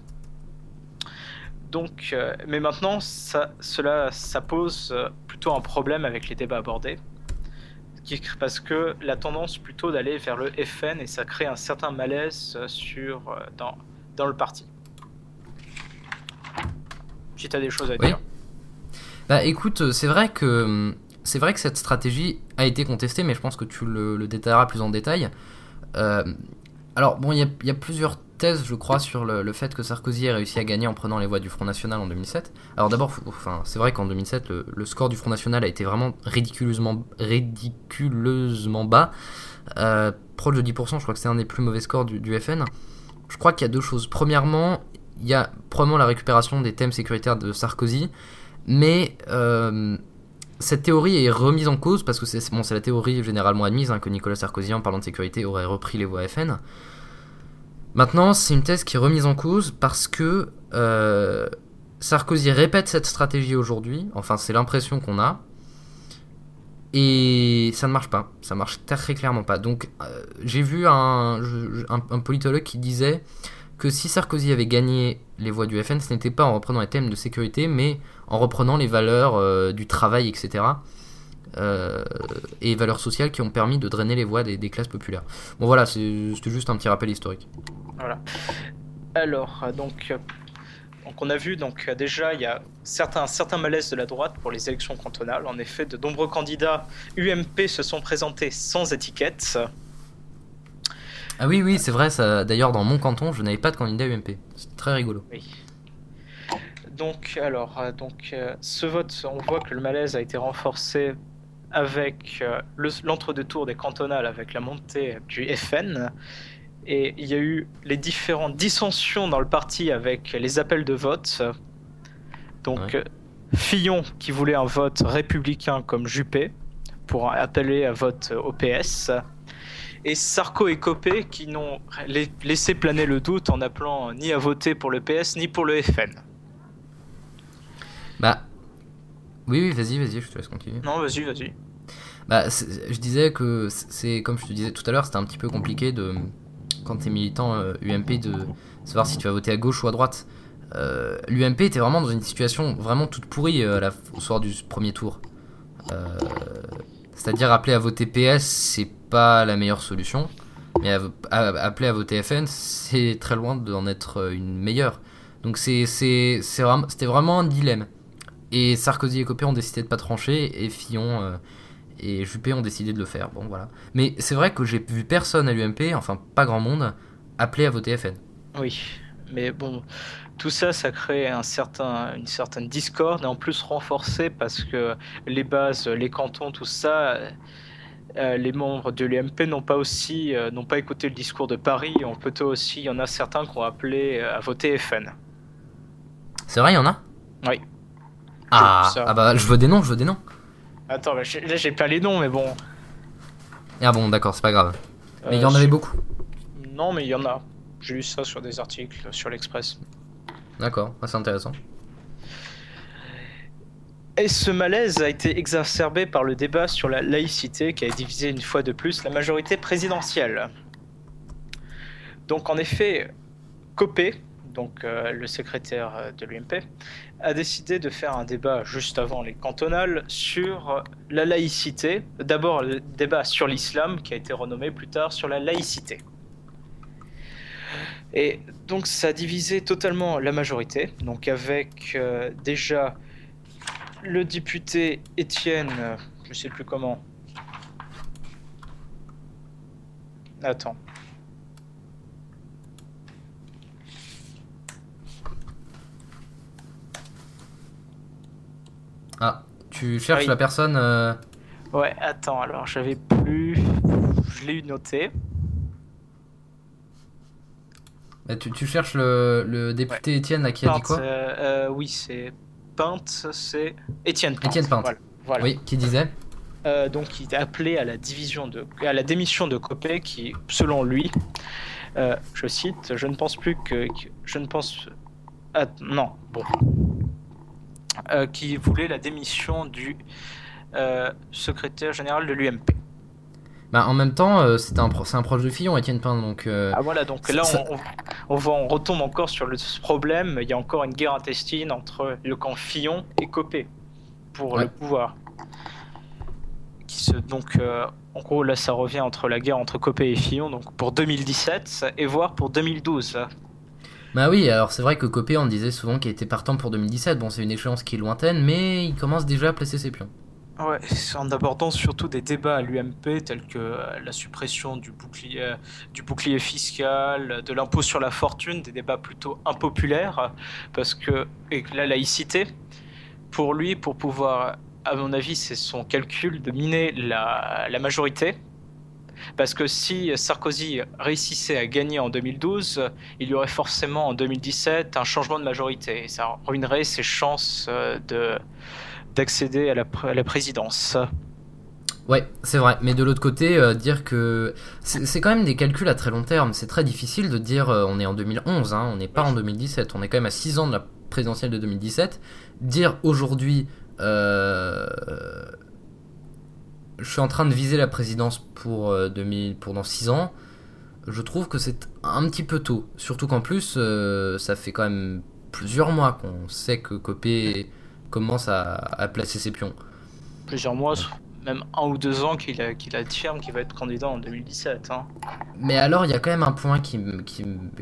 Donc, euh, mais maintenant, cela, ça pose plutôt un problème avec les débats abordés parce que la tendance plutôt d'aller vers le FN et ça crée un certain malaise sur, euh, dans, dans le parti. Si tu as des choses à dire. Bah écoute, c'est vrai que c'est vrai que cette stratégie a été contestée, mais je pense que tu le, le détailleras plus en détail. Euh, alors bon, il y, y, a plusieurs thèse, je crois, sur le, fait que Sarkozy ait réussi à gagner en prenant les voix du Front National en 2007. Alors d'abord, enfin, c'est vrai qu'en 2007, le, score du Front National a été vraiment ridiculeusement, ridiculeusement bas. Euh, proche de 10%, je crois que c'est un des plus mauvais scores du, FN. Je crois qu'il y a deux choses. Premièrement, il y a probablement la récupération des thèmes sécuritaires de Sarkozy, mais euh, cette théorie est remise en cause parce que c'est bon, la théorie généralement admise hein, que Nicolas Sarkozy, en parlant de sécurité, aurait repris les voix FN. Maintenant, c'est une thèse qui est remise en cause parce que euh, Sarkozy répète cette stratégie aujourd'hui, enfin c'est l'impression qu'on a, et ça ne marche pas, ça marche très clairement pas. Donc euh, j'ai vu un, un, politologue qui disait que si Sarkozy avait gagné les voix du FN, ce n'était pas en reprenant les thèmes de sécurité, mais en reprenant les valeurs euh, du travail, etc. Euh, et valeurs sociales qui ont permis de drainer les voix des, classes populaires. Bon voilà, c'était juste un petit rappel historique. Voilà. Alors, euh, donc, euh, donc on a vu donc déjà il y a certains, certains malaises de la droite pour les élections cantonales. En effet, de nombreux candidats UMP se sont présentés sans étiquette. Ah oui, oui, c'est vrai. Ça. D'ailleurs, dans mon canton, je n'avais pas de candidat UMP. C'est très rigolo. Oui. Donc, alors, donc, ce vote, on voit que le malaise a été renforcé avec euh, l'entre-deux-tours des cantonales, avec la montée du FN. Et il y a eu les différentes dissensions dans le parti avec les appels de vote. Donc, Fillon qui voulait un vote républicain comme Juppé pour appeler à vote au PS. Et Sarko et Copé qui n'ont laissé planer le doute en appelant ni à voter pour le PS ni pour le FN. Bah, oui, oui, vas-y, vas-y, je te laisse continuer. Non, vas-y, vas-y. Bah, je disais que c'est, comme je te disais tout à l'heure, c'était un petit peu compliqué de, quand tu es militant UMP, euh, de savoir si tu vas voter à gauche ou à droite. Euh, L'UMP était vraiment dans une situation vraiment toute pourrie euh, la, au soir du premier tour. C'est-à-dire appeler à voter PS, c'est pas la meilleure solution. Mais appeler à voter FN, c'est très loin d'en être une meilleure. Donc c'était vraiment un dilemme. Et Sarkozy et Copé ont décidé de pas trancher et Fillon euh, et Juppé ont décidé de le faire. Bon voilà. Mais c'est vrai que j'ai vu personne à l'UMP, enfin pas grand monde, appeler à voter FN. Oui, mais bon, tout ça, ça crée un certain, une certaine discorde et en plus renforcé parce que les bases, les cantons, tout ça, euh, les membres de l'UMP n'ont pas aussi euh, n'ont pas écouté le discours de Paris. On peut aussi, il y en a certains qui ont appelé euh, à voter FN. C'est vrai, il y en a? Oui. Ah, ah bah je veux des noms, je veux des noms. Attends, là j'ai là, j'ai pas les noms, mais bon. Ah bon, d'accord, c'est pas grave. Mais il y en Euh, avait beaucoup. Non, mais il y en a. J'ai lu ça sur des articles sur l'Express. D'accord, ah, c'est intéressant. Et ce malaise a été exacerbé par le débat sur la laïcité qui a divisé une fois de plus la majorité présidentielle? Donc en effet, Copé, donc euh, le secrétaire euh, de l'UMP, a décidé de faire un débat juste avant les cantonales sur la laïcité. D'abord le débat sur l'islam qui a été renommé plus tard sur la laïcité. Et donc ça a divisé totalement la majorité, donc avec euh, déjà le député Étienne, je sais plus comment. Attends. Ah, tu cherches Oui. la personne. euh, Ouais, attends, alors j'avais plus. Je l'ai eu noté. bah, tu, tu cherches le, le député Étienne là qui a dit quoi euh, euh, Oui, c'est. Pinte, c'est. Étienne Pinte. Étienne Pinte. Voilà. voilà. Oui, qui disait Euh, donc il a appelé à la division de, à la démission de Copé, qui, selon lui, euh, je cite, je ne pense plus que, que- je ne pense, ah, non, bon, Euh, qui voulait la démission du euh, secrétaire général de l'UMP. Bah en même temps, euh, c'était un pro- c'est un proche de Fillon, Étienne Pin, donc. Ah voilà, donc là on, on, on va, on retombe encore sur le ce problème. Il y a encore une guerre intestine entre le camp Fillon et Copé pour Ouais. le pouvoir. Qui se, donc, en gros, là ça revient entre la guerre entre Copé et Fillon, donc pour 2017 et voire pour 2012. Bah oui, alors c'est vrai que Copé on disait souvent qu'il était partant pour 2017. Bon, c'est une échéance qui est lointaine, mais il commence déjà à placer ses pions. Ouais, en abordant surtout des débats à l'UMP tels que euh, la suppression du bouclier, euh, du bouclier fiscal, de l'impôt sur la fortune, des débats plutôt impopulaires, parce que et la laïcité, pour lui, pour pouvoir, à mon avis, c'est son calcul de miner la majorité. Parce que si Sarkozy réussissait à gagner en 2012, il y aurait forcément en 2017 un changement de majorité. Et ça ruinerait ses chances euh, de, d'accéder à la, présidence. Ouais, c'est vrai. Mais de l'autre côté, euh, dire que c'est quand même des calculs à très long terme. C'est très difficile de dire euh, on est en 2011, hein, on n'est pas en 2017. On est quand même à 6 ans de la présidentielle de 2017. Dire aujourd'hui, euh, je suis en train de viser la présidence pour, euh, 2000, pour dans 6 ans, je trouve que c'est un petit peu tôt. Surtout qu'en plus, euh, ça fait quand même plusieurs mois qu'on sait que Copé commence à, à placer ses pions. Plusieurs mois, même un ou deux ans qu'il a- qu'il affirme qu'il va être candidat en 2017. hein. Mais alors, il y a quand même un point qui,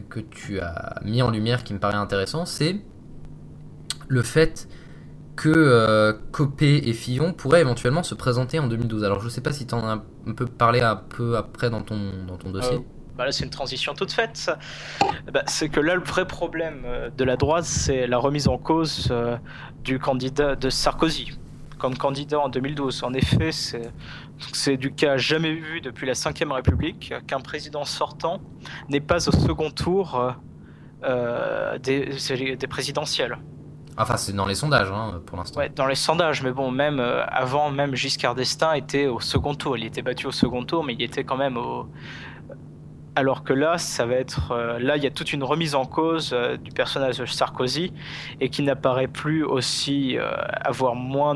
que tu as mis en lumière qui me paraît intéressant, c'est le fait que euh, Copé et Fillon pourraient éventuellement se présenter en 2012. Alors, je sais pas si tu en as un peu parlé un peu après dans ton, dans ton dossier. Euh, bah là, c'est une transition toute faite. Bah, c'est que là, le vrai problème euh, de la droite, c'est la remise en cause du candidat de Sarkozy comme candidat en 2012. En effet, c'est du cas jamais vu depuis la Ve République qu'un président sortant n'est pas au second tour des, des présidentielles. Enfin, c'est dans les sondages hein, pour l'instant. Ouais, dans les sondages, mais bon, même euh, avant, même Giscard d'Estaing était au second tour. Il était battu au second tour, mais il était quand même au. Alors que là, ça va être. euh, là, il y a toute une remise en cause euh, du personnage de Sarkozy et qui n'apparaît plus aussi avoir moins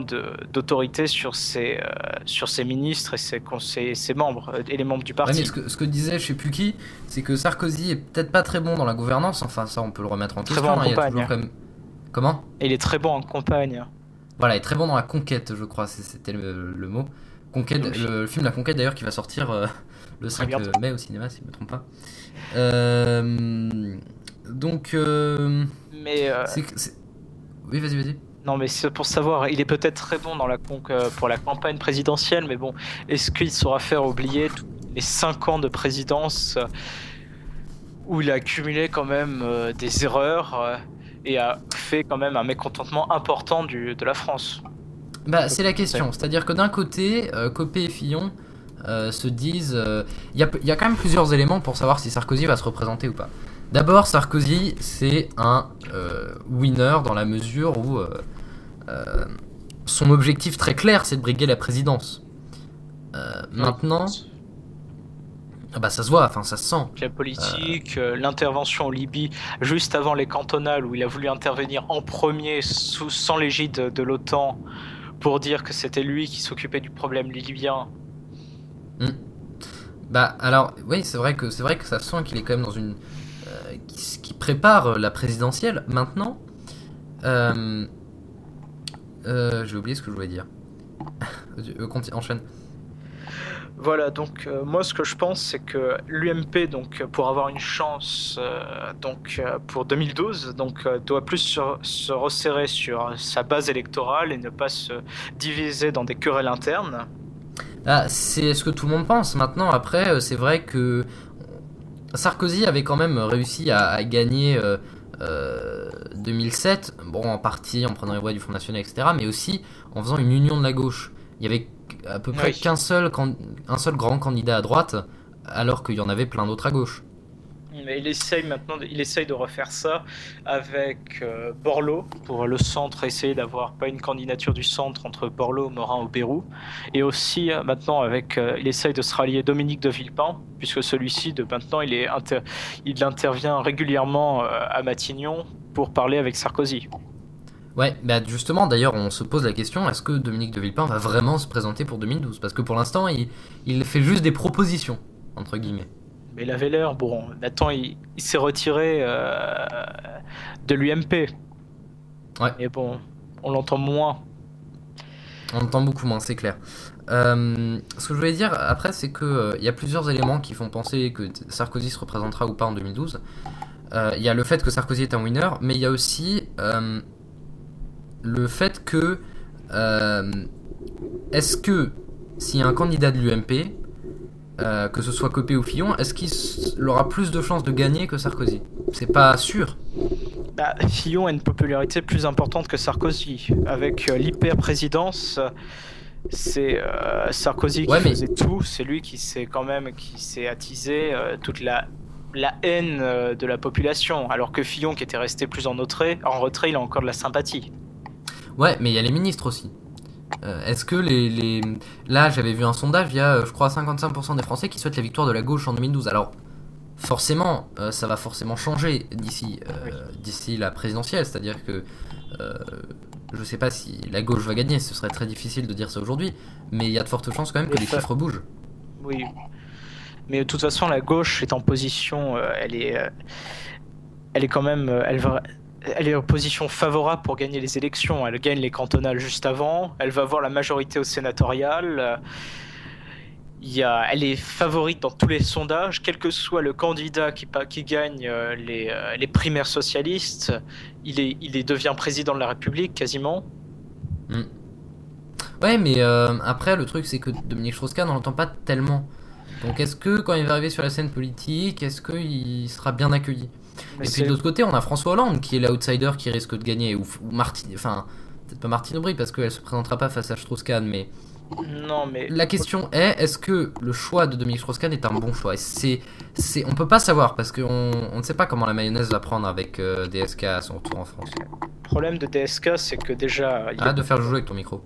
d'autorité sur ses, sur ses ministres et ses, conseils- ses membres et les membres du Ouais, parti. mais ce que, ce que disait je sais plus qui, c'est que Sarkozy est peut-être pas très bon dans la gouvernance. Enfin, ça, on peut le remettre en Très question. bon en hein, il y a toujours quand même- Comment Et il est très bon en campagne. Voilà, il est très bon dans la conquête, je crois, c'était le, le mot. Conquête, Oui. le, film La Conquête d'ailleurs qui va sortir euh, le 5 bientôt. mai au cinéma, si je me trompe pas. Euh, donc, euh, Mais. oui, vas-y, vas-y. Non, mais c'est pour savoir, il est peut-être très bon dans la con- pour la campagne présidentielle, mais bon, est-ce qu'il saura faire oublier tous les 5 ans de présidence où il a accumulé quand même des erreurs et a fait quand même un mécontentement important du, de la France Bah, c'est la question. C'est-à-dire que d'un côté, euh, Copé et Fillon se disent. Il y, a, y a quand même plusieurs éléments pour savoir si Sarkozy va se représenter ou pas. D'abord, Sarkozy, c'est un winner dans la mesure où son objectif très clair, c'est de briguer la présidence. maintenant, ah bah ça se voit, enfin ça se sent. La politique, euh, l'intervention en Libye juste avant les cantonales où il a voulu intervenir en premier sous, sans l'égide de l'OTAN pour dire que c'était lui qui s'occupait du problème libyen. Hmm. Bah alors oui c'est vrai que c'est vrai que ça sent qu'il est quand même dans une euh, qui, prépare la présidentielle maintenant. Euh, J'ai oublié ce que je voulais dire. enchaîne. Voilà, donc euh, moi ce que je pense c'est que l'UMP donc pour avoir une chance euh, donc euh, pour 2012 donc doit plus se, resserrer sur sa base électorale et ne pas se diviser dans des querelles internes. Ah, c'est ce que tout le monde pense. Maintenant après c'est vrai que Sarkozy avait quand même réussi à, à gagner 2007, bon en partie en prenant les voix du Front National etc, mais aussi en faisant une union de la gauche. Il y avait à peu près qu'un seul, un seul grand candidat à droite, alors qu'il y en avait plein d'autres à gauche. Mais il essaye maintenant, il essaye de refaire ça avec euh, Borloo pour le centre, essayer d'avoir pas une candidature du centre entre Borloo, Morin ou Bérou, et aussi euh, maintenant avec, euh, il essaye de se rallier Dominique de Villepin, puisque celui-ci de maintenant il est il intervient régulièrement à Matignon pour parler avec Sarkozy. Ouais, bah justement, d'ailleurs, on se pose la question est-ce que Dominique de Villepin va vraiment se présenter pour 2012 Parce que pour l'instant, il, il, fait juste des propositions, entre guillemets. Mais il avait l'air, bon, maintenant, il, s'est retiré euh, de l'UMP. Ouais. Mais bon, on l'entend moins. On l'entend beaucoup moins, c'est clair. Euh, ce que je voulais dire après, c'est qu'il euh, il y a plusieurs éléments qui font penser que Sarkozy se représentera ou pas en 2012. Il y a le fait que Sarkozy est un winner, mais il y a aussi le fait que euh, est-ce que s'il y a un candidat de l'UMP, euh, que ce soit Copé ou Fillon, est-ce qu'il aura plus de chances de gagner que Sarkozy? C'est pas sûr. Bah, Fillon a une popularité plus importante que Sarkozy. Avec euh, l'hyper-présidence, c'est Sarkozy qui faisait tout. C'est lui qui s'est quand même qui s'est attisé toute la la haine de la population, alors que Fillon, qui était resté plus en retrait, en retrait, il a encore de la sympathie. Ouais, mais il y a les ministres aussi. Euh, est-ce que les, Là, j'avais vu un sondage, il y a, euh, je crois, 55% des Français qui souhaitent la victoire de la gauche en 2012. Alors, forcément, euh, ça va forcément changer d'ici d'ici la présidentielle. C'est-à-dire que je sais pas si la gauche va gagner, ce serait très difficile de dire ça aujourd'hui, mais il y a de fortes chances quand même que les chiffres bougent. Oui. Mais de toute façon, la gauche est en position, elle est, elle est quand même, elle va, elle est en position favorable pour gagner les élections. Elle gagne les cantonales juste avant. Elle va avoir la majorité au sénatorial. Elle est favorite dans tous les sondages, quel que soit le candidat qui, gagne euh, les, euh, les, primaires socialistes, il, devient président de la République quasiment. Hmm. Ouais, mais euh, après, le truc, c'est que Dominique Strauss-Kahn, on l'entend pas tellement. Donc, est-ce que quand il va arriver sur la scène politique, est-ce qu'il sera bien accueilli? Et puis de l'autre côté, on a François Hollande qui est l'outsider qui risque de gagner, ou, Martine, enfin, peut-être pas Martine Aubry parce qu'elle se présentera pas face à Strauss-Kahn, mais. Non, mais. La question est est-ce que le choix de Dominique Strauss-Kahn est un bon choix? C'est, c'est, On peut pas savoir parce qu'on on ne sait pas comment la mayonnaise va prendre avec euh, DSK à son retour en France. Le problème de DSK, c'est que déjà. Arrête de faire le jeu avec ton micro.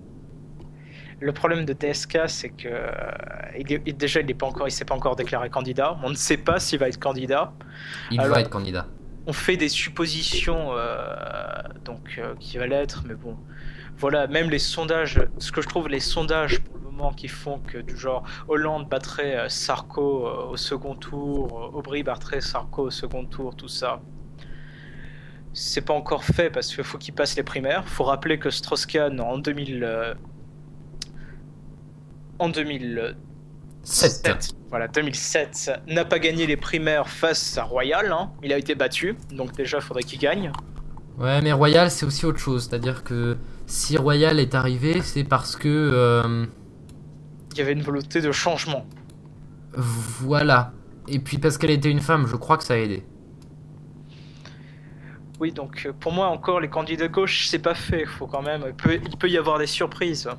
Le problème de DSK, c'est que euh, il déjà il n'est pas encore, il s'est pas encore déclaré candidat. On ne sait pas s'il va être candidat. Il va être candidat. On fait des suppositions, euh, donc euh, qui va l'être, mais bon, voilà. Même les sondages, ce que je trouve les sondages pour le moment qui font que du genre Hollande battrait Sarko au second tour, Aubry battrait Sarko au second tour, tout ça c'est pas encore fait parce qu'il faut qu'il passe les primaires. Faut rappeler que Strauss-Kahn en 2000, en 2007, voilà, 2007, n'a pas gagné les primaires face à Royal. Hein. Il a été battu, donc déjà, il faudrait qu'il gagne. Ouais, mais Royal, c'est aussi autre chose. C'est-à-dire que si Royal est arrivé, c'est parce que. Euh, Il y avait une volonté de changement. Voilà. Et puis parce qu'elle était une femme, je crois que ça a aidé. Oui, donc euh, pour moi encore les candidats de gauche, c'est pas fait. Faut quand même, il peut, il peut y avoir des surprises.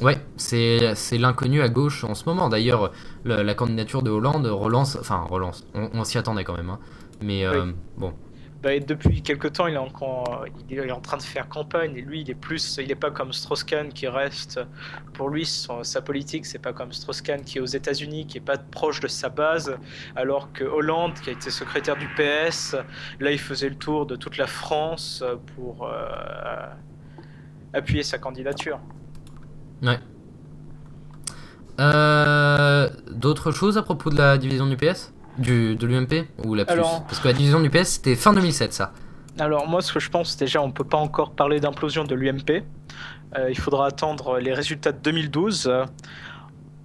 Ouais, c'est c'est l'inconnu à gauche en ce moment. D'ailleurs, le- la candidature de Hollande relance, enfin relance, on, on s'y attendait quand même. hein. Mais euh, bon, Bah, depuis quelque temps, il est, encore, il est en train de faire campagne et lui, il est plus, il est pas comme Strauss-Kahn qui reste. Pour lui, son- sa politique, c'est pas comme Strauss-Kahn qui est aux États-Unis, qui est pas proche de sa base, alors que Hollande, qui a été secrétaire du PS, là, il faisait le tour de toute la France pour euh, appuyer sa candidature. Euh, D'autres choses à propos de la division du PS du, De l'UMP Ou la plus Alors- Parce que la division du PS c'était fin 2007 ça. Alors moi, ce que je pense, déjà, on peut pas encore parler d'implosion de l'UMP. Euh, il faudra attendre les résultats de 2012. Euh,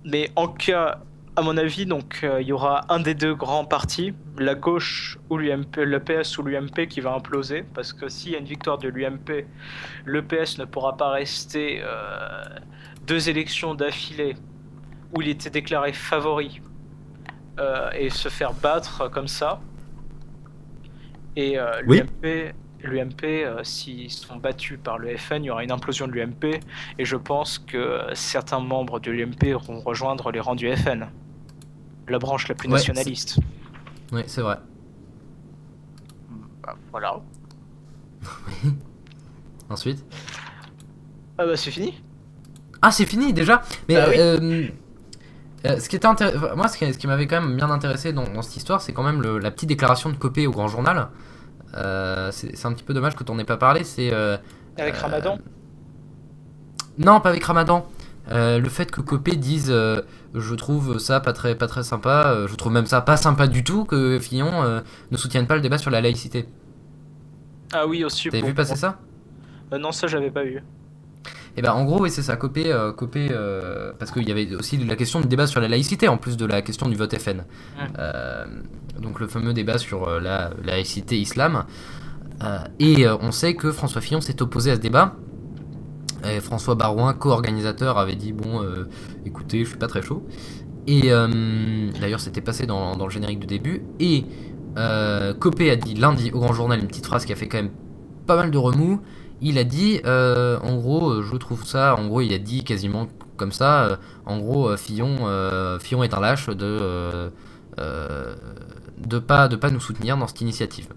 Mais en cas, à mon avis, donc euh, il y aura un des deux grands partis, la gauche ou l'UMP, le PS ou l'UMP, qui va imploser, parce que s'il y a une victoire de l'UMP, le PS ne pourra pas rester euh, deux élections d'affilée où il était déclaré favori euh, et se faire battre comme ça. Et Oui. l'UMP, l'UMP s'ils sont battus par le FN, il y aura une implosion de l'UMP. Et je pense que certains membres de l'UMP vont rejoindre les rangs du FN, la branche la plus Ouais, nationaliste. Oui, c'est vrai. Bah, voilà. Ensuite Ah bah c'est fini. Ah, c'est fini déjà Mais Bah oui. euh, euh, ce qui était moi, ce qui, ce qui m'avait quand même bien intéressé dans, dans cette histoire, c'est quand même le- la petite déclaration de Copé au Grand Journal. Euh, c'est un petit peu dommage que t'en aies pas parlé. C'est Avec Ramadan? non, pas avec Ramadan. Le fait que Copé dise, je trouve ça pas très, pas très sympa. euh, je trouve même ça pas sympa du tout que Fillon euh, ne soutienne pas le débat sur la laïcité. Ah oui aussi. T'avais vu passer ça? Euh, Non ça j'avais pas vu. Et ben en gros, oui, c'est ça, Copé, euh, Copé parce qu'il y avait aussi la question du débat sur la laïcité en plus de la question du vote FN. Donc le fameux débat sur la laïcité islam. Et on sait que François Fillon s'est opposé à ce débat. François Barouin, co-organisateur, avait dit bon, euh, écoutez, je suis pas très chaud. Et euh, d'ailleurs, c'était passé dans, le générique de début. Et euh, Copé a dit lundi au Grand Journal une petite phrase qui a fait quand même pas mal de remous. Il a dit, en gros, je trouve ça, en gros, il a dit quasiment comme ça, en gros, Fillon, Fillon est un lâche de, de pas, de pas nous soutenir dans cette initiative.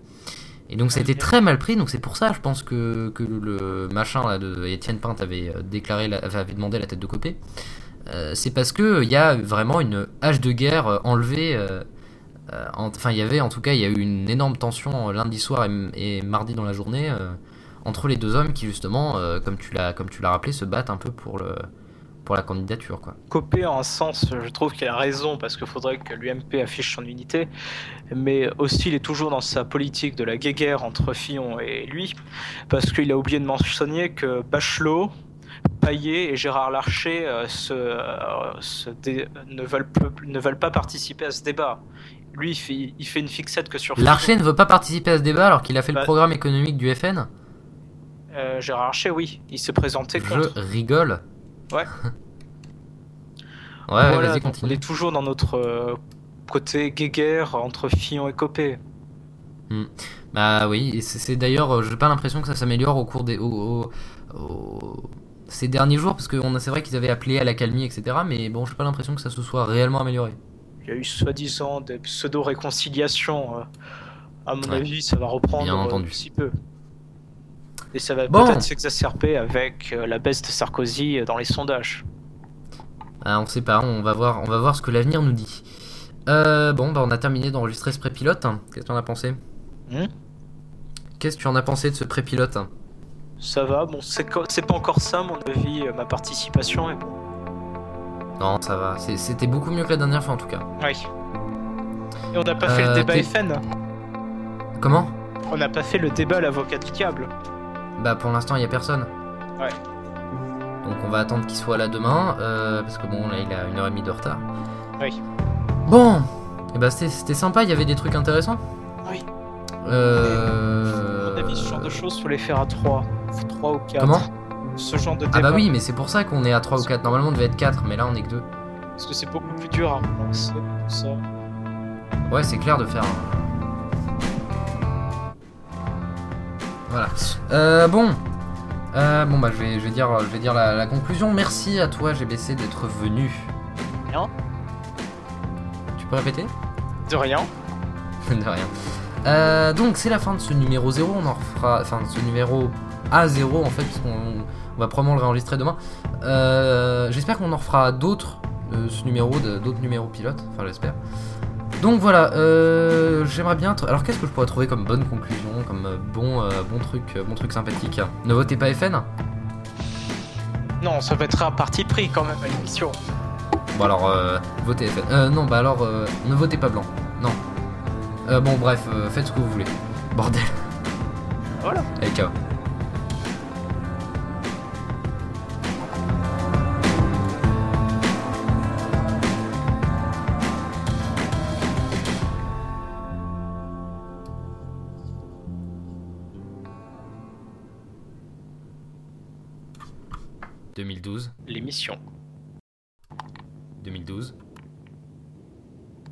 Et donc ça a été très mal pris, donc c'est pour ça, je pense que, que le machin là, de Étienne Pinte avait euh, déclaré, la- avait demandé la tête de Copé. Euh, c'est parce que il y a vraiment une hache de guerre euh, enlevée. euh, euh, en- Enfin, il y avait en tout cas, il y a eu une énorme tension euh, lundi soir et, et mardi dans la journée euh, entre les deux hommes qui justement, euh, comme tu l'as, comme tu l'as rappelé, se battent un peu pour le, pour la candidature, quoi. Copé en un sens, je trouve qu'il a raison parce qu'il faudrait que l'UMP affiche son unité, mais aussi il est toujours dans sa politique de la guéguerre entre Fillon et lui, parce qu'il a oublié de mentionner que Bachelot, Paillet et Gérard Larcher euh, se, euh, se dé- ne, veulent peu- ne veulent pas participer à ce débat. Lui, il fait, il fait une fixette que sur Fillon. Larcher ne veut pas participer à ce débat alors qu'il a fait Bah- le programme économique du FN. Euh, Gérard Larcher, oui, il s'est présenté Je contre. rigole. Ouais. Ouais, Voilà, vas-y, donc on continue. est toujours dans notre euh, côté guéguerre entre Fillon et Copé. Bah oui, et c'est d'ailleurs, euh, j'ai pas l'impression que ça s'améliore au cours des. au- au- au- ces derniers jours, parce que c'est vrai qu'ils avaient appelé à la calmie, etc. Mais bon, j'ai pas l'impression que ça se soit réellement amélioré. Il y a eu soi-disant des pseudo-réconciliations. euh, À mon Ouais. avis, ça va reprendre Bien entendu. si peu. Et ça va Bon. peut-être s'exacerber avec euh, la baisse de Sarkozy euh, dans les sondages. Ah, on sait pas, on va voir, on va voir ce que l'avenir nous dit. Euh, bon, bah on a terminé d'enregistrer ce pré-pilote. Qu'est-ce que tu en as pensé Hmm Qu'est-ce que tu en as pensé de ce pré-pilote Ça va, bon, c'est pas encore ça, mon avis, euh, ma participation, bon. Non, ça va. C'était beaucoup mieux que la dernière fois en tout cas. Oui. Et on n'a pas fait le débat FN. Comment On n'a pas fait le débat à l'avocat du diable. Bah pour l'instant il y a personne. Ouais. Donc on va attendre qu'il soit là demain, euh, parce que bon là il a une heure et demie de retard. Oui. Bon, et bah c'était sympa, il y avait des trucs intéressants. Oui. Euh... Avis, ce genre de choses, faut les faire à 3. 3 ou 4. Comment? Ce genre de débat. Ah bah oui, mais c'est pour ça qu'on est à 3 ou 4. Normalement on devait être 4, mais là on est que 2. Parce que c'est beaucoup plus dur à relancer, tout ça. Ouais, c'est clair de faire. un- Voilà. Euh, bon. Euh, bon bah je vais, je vais dire, je vais dire la, la conclusion. Merci à toi GBC d'être venu. Rien. Tu peux répéter? De rien. De rien. Euh, donc c'est la fin de ce numéro 0, on en refera, enfin ce numéro A0 en fait, puisqu'on on va probablement le réenregistrer demain. Euh, j'espère qu'on en refera d'autres, de ce numéro, de- d'autres numéros pilotes, enfin j'espère. Donc voilà, euh, j'aimerais bien... Alors qu'est-ce que je pourrais trouver comme bonne conclusion, comme euh, bon, euh, bon truc, bon truc sympathique? Ne votez pas FN Non, ça va être un parti pris quand même à l'émission. Bon alors, euh, votez FN. Euh, non, bah alors, euh, ne votez pas blanc. Non. Euh, bon bref, faites ce que vous voulez. Bordel. Voilà. Allez, ciao. «